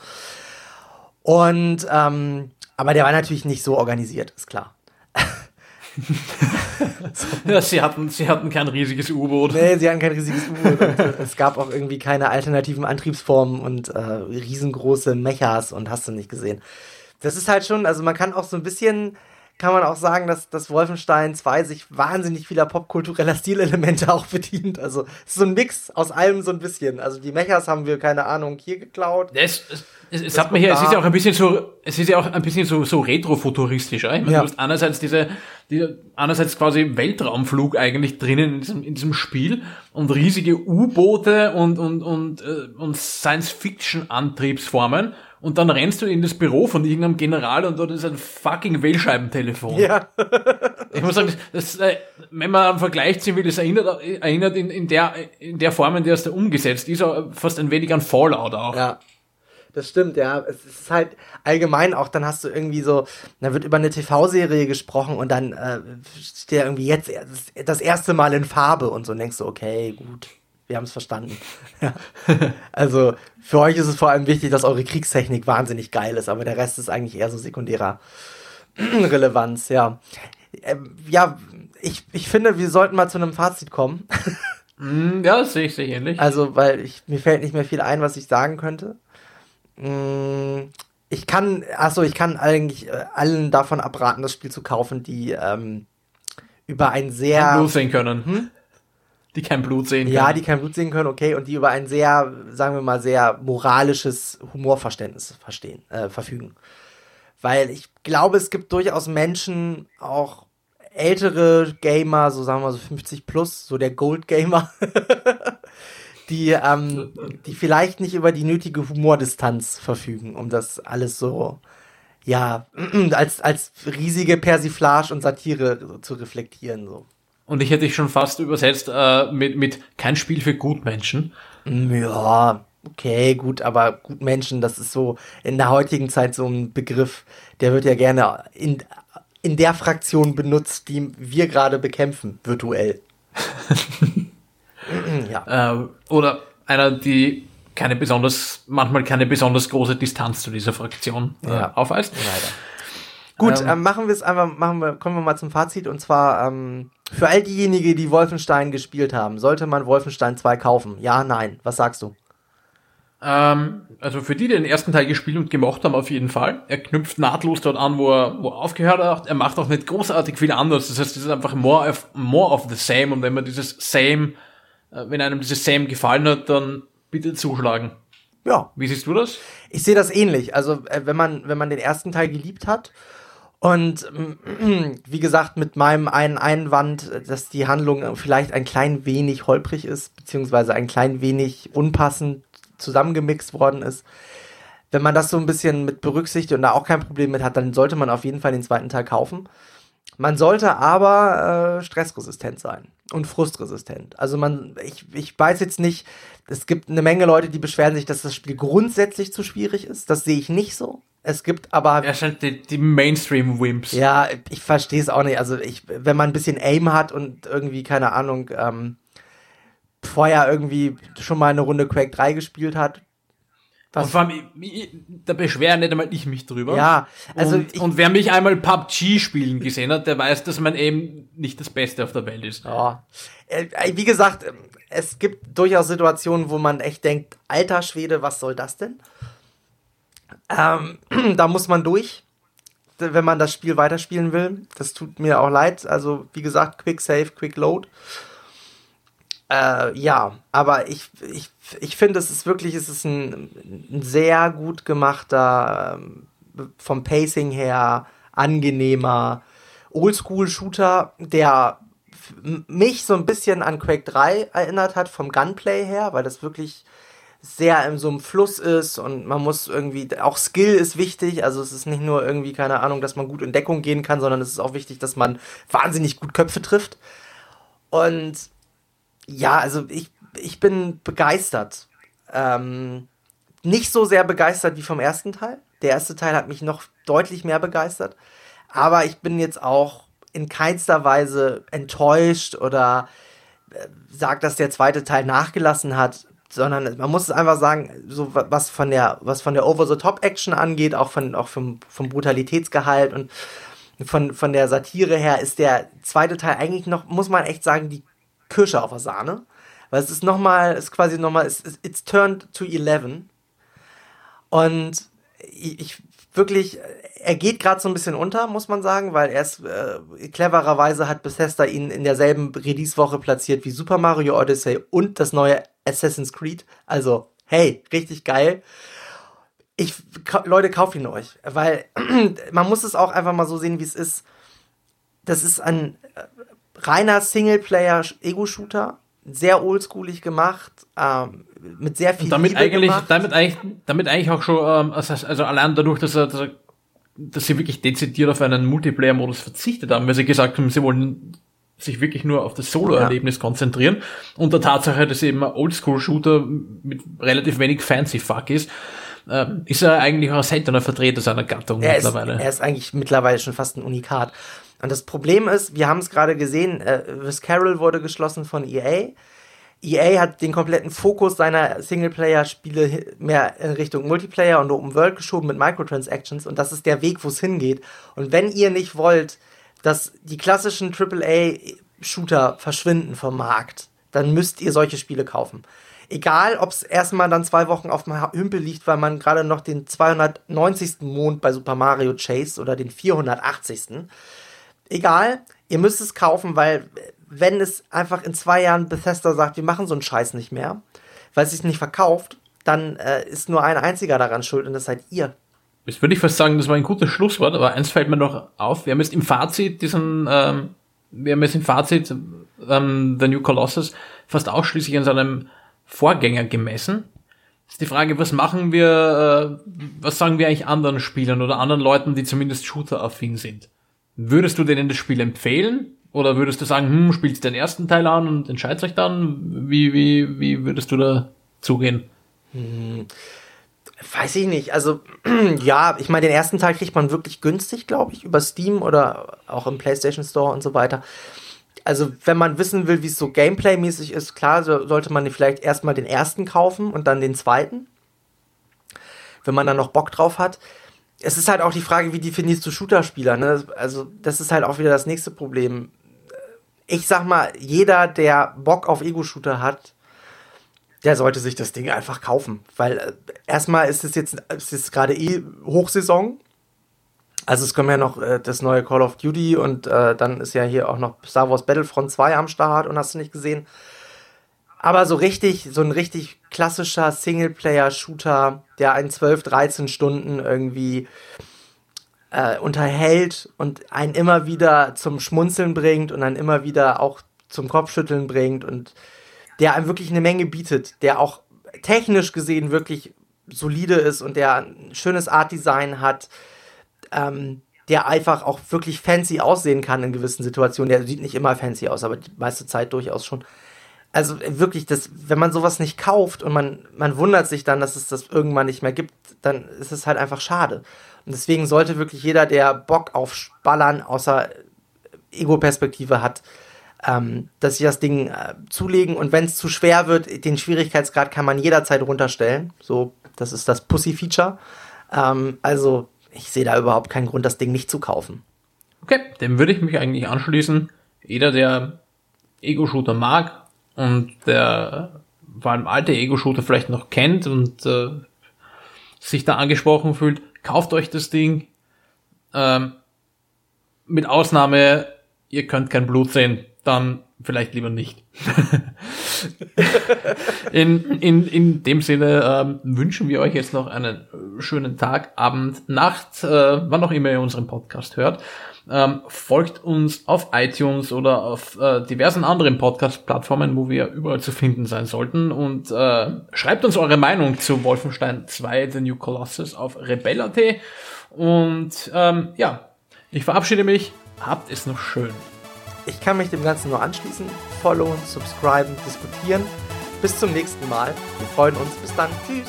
Und ähm, aber der war natürlich nicht so organisiert, ist klar. [LAUGHS] ja, sie, hatten, sie hatten kein riesiges U-Boot. Nee, sie hatten kein riesiges U-Boot. Äh, es gab auch irgendwie keine alternativen Antriebsformen und äh, riesengroße Mechas und hast du nicht gesehen. Das ist halt schon, also man kann auch so ein bisschen, kann man auch sagen, dass, dass Wolfenstein 2 sich wahnsinnig vieler popkultureller Stilelemente [LAUGHS] auch bedient. Also es ist so ein Mix aus allem so ein bisschen. Also die Mechas haben wir, keine Ahnung, hier geklaut. Das, es, es hat mir hier, es ist ja auch ein bisschen so, es ist ja auch ein bisschen so, so retrofuturistisch. Ich meine, ja. Du hast einerseits diese, diese, einerseits quasi Weltraumflug eigentlich drinnen in diesem, in diesem Spiel und riesige U-Boote und, und, und, äh, und Science-Fiction-Antriebsformen. Und dann rennst du in das Büro von irgendeinem General und dort ist ein fucking Wählscheibentelefon. Ja. [LAUGHS] ich muss sagen, das, äh, wenn man am Vergleich ziehen will, das erinnert, erinnert in, in der, in der Form, in der es da umgesetzt ist, fast ein wenig an Fallout auch. Ja. Das stimmt, ja. Es ist halt allgemein auch, dann hast du irgendwie so, da wird über eine TV-Serie gesprochen und dann äh, steht irgendwie jetzt das erste Mal in Farbe und so und denkst du, okay, gut, wir haben es verstanden. ja. Also für euch ist es vor allem wichtig, dass eure Kriegstechnik wahnsinnig geil ist, aber der Rest ist eigentlich eher so sekundärer [CLEARS THROAT] Relevanz, ja. Ähm, ja, ich, ich finde, wir sollten mal zu einem Fazit kommen. [LAUGHS] Mm, ja, das sehe ich sehr ähnlich. Also, weil ich, mir fällt nicht mehr viel ein, was ich sagen könnte. Mm, ich kann, achso, ich kann eigentlich äh, allen davon abraten, das Spiel zu kaufen, die ähm, über ein sehr. Sehen können. Hm? Die kein Blut sehen können. Ja, die kein Blut sehen können, okay, und die über ein sehr, sagen wir mal, sehr moralisches Humorverständnis verstehen, äh, verfügen. Weil ich glaube, es gibt durchaus Menschen, auch ältere Gamer, so sagen wir mal so 50 plus, so der Gold Gamer, [LAUGHS] die, ähm, die vielleicht nicht über die nötige Humordistanz verfügen, um das alles so, ja, [CLEARS THROAT] als, als riesige Persiflage und Satire zu reflektieren, so. Und ich hätte dich schon fast übersetzt äh, mit, mit kein Spiel für Gutmenschen. Ja, okay, gut, aber Gutmenschen, das ist so in der heutigen Zeit so ein Begriff, der wird ja gerne in, in der Fraktion benutzt, die wir gerade bekämpfen, virtuell. [LAUGHS] ja. Äh, oder einer, die keine besonders, manchmal keine besonders große Distanz zu dieser Fraktion äh, ja. aufweist. Leider. Gut, ähm, ähm, machen wir es einfach, machen wir, kommen wir mal zum Fazit und zwar ähm, für all diejenigen, die Wolfenstein gespielt haben, sollte man Wolfenstein 2 kaufen? Ja, nein. Was sagst du? Ähm, also für die, die den ersten Teil gespielt und gemacht haben, auf jeden Fall. Er knüpft nahtlos dort an, wo er, wo er aufgehört hat. Er macht auch nicht großartig viel anders. Das heißt, es ist einfach more of, more of the same. Und wenn man dieses same äh, wenn einem dieses Same gefallen hat, dann bitte zuschlagen. Ja. Wie siehst du das? Ich sehe das ähnlich. Also, äh, wenn man, wenn man den ersten Teil geliebt hat Und [CLEARS THROAT] wie gesagt, mit meinem einen Einwand, dass die Handlung vielleicht ein klein wenig holprig ist, beziehungsweise ein klein wenig unpassend zusammengemixt worden ist. Wenn man das so ein bisschen mit berücksichtigt und da auch kein Problem mit hat, dann sollte man auf jeden Fall den zweiten Teil kaufen. Man sollte aber äh, stressresistent sein und frustresistent. Also man, ich, ich weiß jetzt nicht, es gibt eine Menge Leute, die beschweren sich, dass das Spiel grundsätzlich zu schwierig ist. Das sehe ich nicht so. Es gibt aber. Er scheint die, die Mainstream-Wimps. Ja, ich verstehe es auch nicht. Also ich, wenn man ein bisschen Aim hat und irgendwie, keine Ahnung, ähm, vorher irgendwie schon mal eine Runde Quake 3 gespielt hat? Und vor allem, da beschweren nicht einmal ich mich drüber. Ja, also. Und, und, wer mich einmal PUBG spielen gesehen hat, der weiß, dass man eben nicht das Beste auf der Welt ist. Ja. Äh, wie gesagt, es gibt durchaus Situationen, wo man echt denkt, alter Schwede, was soll das denn? Ähm, [CLEARS THROAT] da muss man durch, wenn man das Spiel weiterspielen will. Das tut mir auch leid. Also, wie gesagt, Quick Save, Quick Load. Äh, ja, aber ich, ich, ich finde, es ist wirklich, es ist ein, ein sehr gut gemachter, ähm, vom Pacing her angenehmer Oldschool-Shooter, der mich so ein bisschen an Quake 3 erinnert hat, vom Gunplay her, weil das wirklich sehr in so einem Fluss ist und man muss irgendwie, auch Skill ist wichtig, also es ist nicht nur irgendwie, keine Ahnung, dass man gut in Deckung gehen kann, sondern es ist auch wichtig, dass man wahnsinnig gut Köpfe trifft. Und ja, also ich, ich bin begeistert. Ähm, nicht so sehr begeistert wie vom ersten Teil. Der erste Teil hat mich noch deutlich mehr begeistert. Aber ich bin jetzt auch in keinster Weise enttäuscht oder äh, sagt, dass der zweite Teil nachgelassen hat, sondern man muss es einfach sagen, so was von der, was von der Over-the-Top-Action angeht, auch von, auch vom, vom Brutalitätsgehalt und von, von der Satire her ist der zweite Teil eigentlich noch, muss man echt sagen, die Kirsche auf der Sahne. Weil es ist nochmal, ist quasi nochmal, it's, it's turned to 11. Und ich wirklich, er geht gerade so ein bisschen unter, muss man sagen, weil er ist, äh, clevererweise hat Bethesda ihn in derselben Release-Woche platziert wie Super Mario Odyssey und das neue Assassin's Creed. Also, hey, richtig geil. Ich, Leute, kauft ihn euch, weil [CLEARS THROAT] man muss es auch einfach mal so sehen, wie es ist. Das ist ein äh, reiner Singleplayer-Ego-Shooter, sehr oldschoolig gemacht, ähm, mit sehr viel Und damit Liebe eigentlich, gemacht. damit eigentlich, damit eigentlich auch schon, ähm, also, also allein dadurch, dass er, dass er, dass sie wirklich dezidiert auf einen Multiplayer-Modus verzichtet haben, weil sie gesagt haben, sie wollen sich wirklich nur auf das Solo-Erlebnis ja. konzentrieren und der Tatsache, dass eben ein Oldschool-Shooter mit relativ wenig Fancy-Fuck ist, äh, ist er eigentlich auch seltener Vertreter seiner Gattung er mittlerweile. Ist, er ist eigentlich mittlerweile schon fast ein Unikat. Und das Problem ist, wir haben es gerade gesehen, äh, Carroll wurde geschlossen von EA. EA hat den kompletten Fokus seiner Singleplayer-Spiele mehr in Richtung Multiplayer und Open World geschoben mit Microtransactions und das ist der Weg, wo es hingeht. Und wenn ihr nicht wollt, dass die klassischen AAA-Shooter verschwinden vom Markt, dann müsst ihr solche Spiele kaufen. Egal, ob es erstmal dann zwei Wochen auf dem Hümpel liegt, weil man gerade noch den 290. Mond bei Super Mario Chase oder den 480 egal, ihr müsst es kaufen, weil wenn es einfach in zwei Jahren Bethesda sagt, wir machen so einen Scheiß nicht mehr, weil es sich nicht verkauft, dann äh, ist nur ein einziger daran schuld und das seid ihr. Jetzt würde ich fast sagen, das war ein gutes Schlusswort, aber eins fällt mir noch auf. Wir haben jetzt im Fazit diesen, ähm, wir haben jetzt im Fazit ähm, The New Colossus fast ausschließlich an seinem Vorgänger gemessen. Ist die Frage, was machen wir, äh, was sagen wir eigentlich anderen Spielern oder anderen Leuten, die zumindest Shooter-affin sind? Würdest du denen das Spiel empfehlen? Oder würdest du sagen, hm, spielst den ersten Teil an und entscheidest euch dann? Wie, wie, wie würdest du da zugehen? Hm, weiß ich nicht. Also, [CLEARS THROAT] ja, ich meine, den ersten Teil kriegt man wirklich günstig, glaube ich, über Steam oder auch im PlayStation Store und so weiter. Also, wenn man wissen will, wie es so Gameplay-mäßig ist, klar, so sollte man vielleicht erstmal den ersten kaufen und dann den zweiten. Wenn man dann noch Bock drauf hat es ist halt auch die Frage, wie definierst du Shooter-Spieler? Ne? Also, das ist halt auch wieder das nächste Problem. Ich sag mal, jeder, der Bock auf Ego-Shooter hat, der sollte sich das Ding einfach kaufen. Weil äh, erstmal ist es jetzt, ist gerade eh Hochsaison. Also es kommt ja noch äh, das neue Call of Duty und äh, dann ist ja hier auch noch Star Wars Battlefront 2 am Start und hast du nicht gesehen. Aber so richtig, so ein richtig klassischer Singleplayer-Shooter, der in 12, 13 Stunden irgendwie äh, unterhält und einen immer wieder zum Schmunzeln bringt und einen immer wieder auch zum Kopfschütteln bringt und der einem wirklich eine Menge bietet, der auch technisch gesehen wirklich solide ist und der ein schönes Art-Design hat, ähm, der einfach auch wirklich fancy aussehen kann in gewissen Situationen. Der sieht nicht immer fancy aus, aber die meiste Zeit durchaus schon. Also wirklich, das, wenn man sowas nicht kauft und man, man wundert sich dann, dass es das irgendwann nicht mehr gibt, dann ist es halt einfach schade. Und deswegen sollte wirklich jeder, der Bock auf Ballern außer Ego-Perspektive hat, ähm, dass sie das Ding äh, zulegen und wenn es zu schwer wird, den Schwierigkeitsgrad kann man jederzeit runterstellen. So, das ist das Pussy-Feature. Ähm, also, ich sehe da überhaupt keinen Grund, das Ding nicht zu kaufen. Okay, dem würde ich mich eigentlich anschließen. Jeder, der Ego-Shooter mag und der vor allem alte Ego-Shooter vielleicht noch kennt und äh, sich da angesprochen fühlt, kauft euch das Ding. Ähm, mit Ausnahme, ihr könnt kein Blut sehen dann vielleicht lieber nicht. [LAUGHS] in, in, in dem Sinne ähm, wünschen wir euch jetzt noch einen schönen Tag, Abend, Nacht, äh, wann auch immer ihr unseren Podcast hört. Ähm, folgt uns auf iTunes oder auf äh, diversen anderen Podcast-Plattformen, wo wir überall zu finden sein sollten. Und äh, schreibt uns eure Meinung zu Wolfenstein 2 The New Colossus auf rebella.at. Und ähm, ja, ich verabschiede mich. Habt es noch schön. Ich kann mich dem Ganzen nur anschließen. Followen, subscriben, diskutieren. Bis zum nächsten Mal. Wir freuen uns. Bis dann. Tschüss.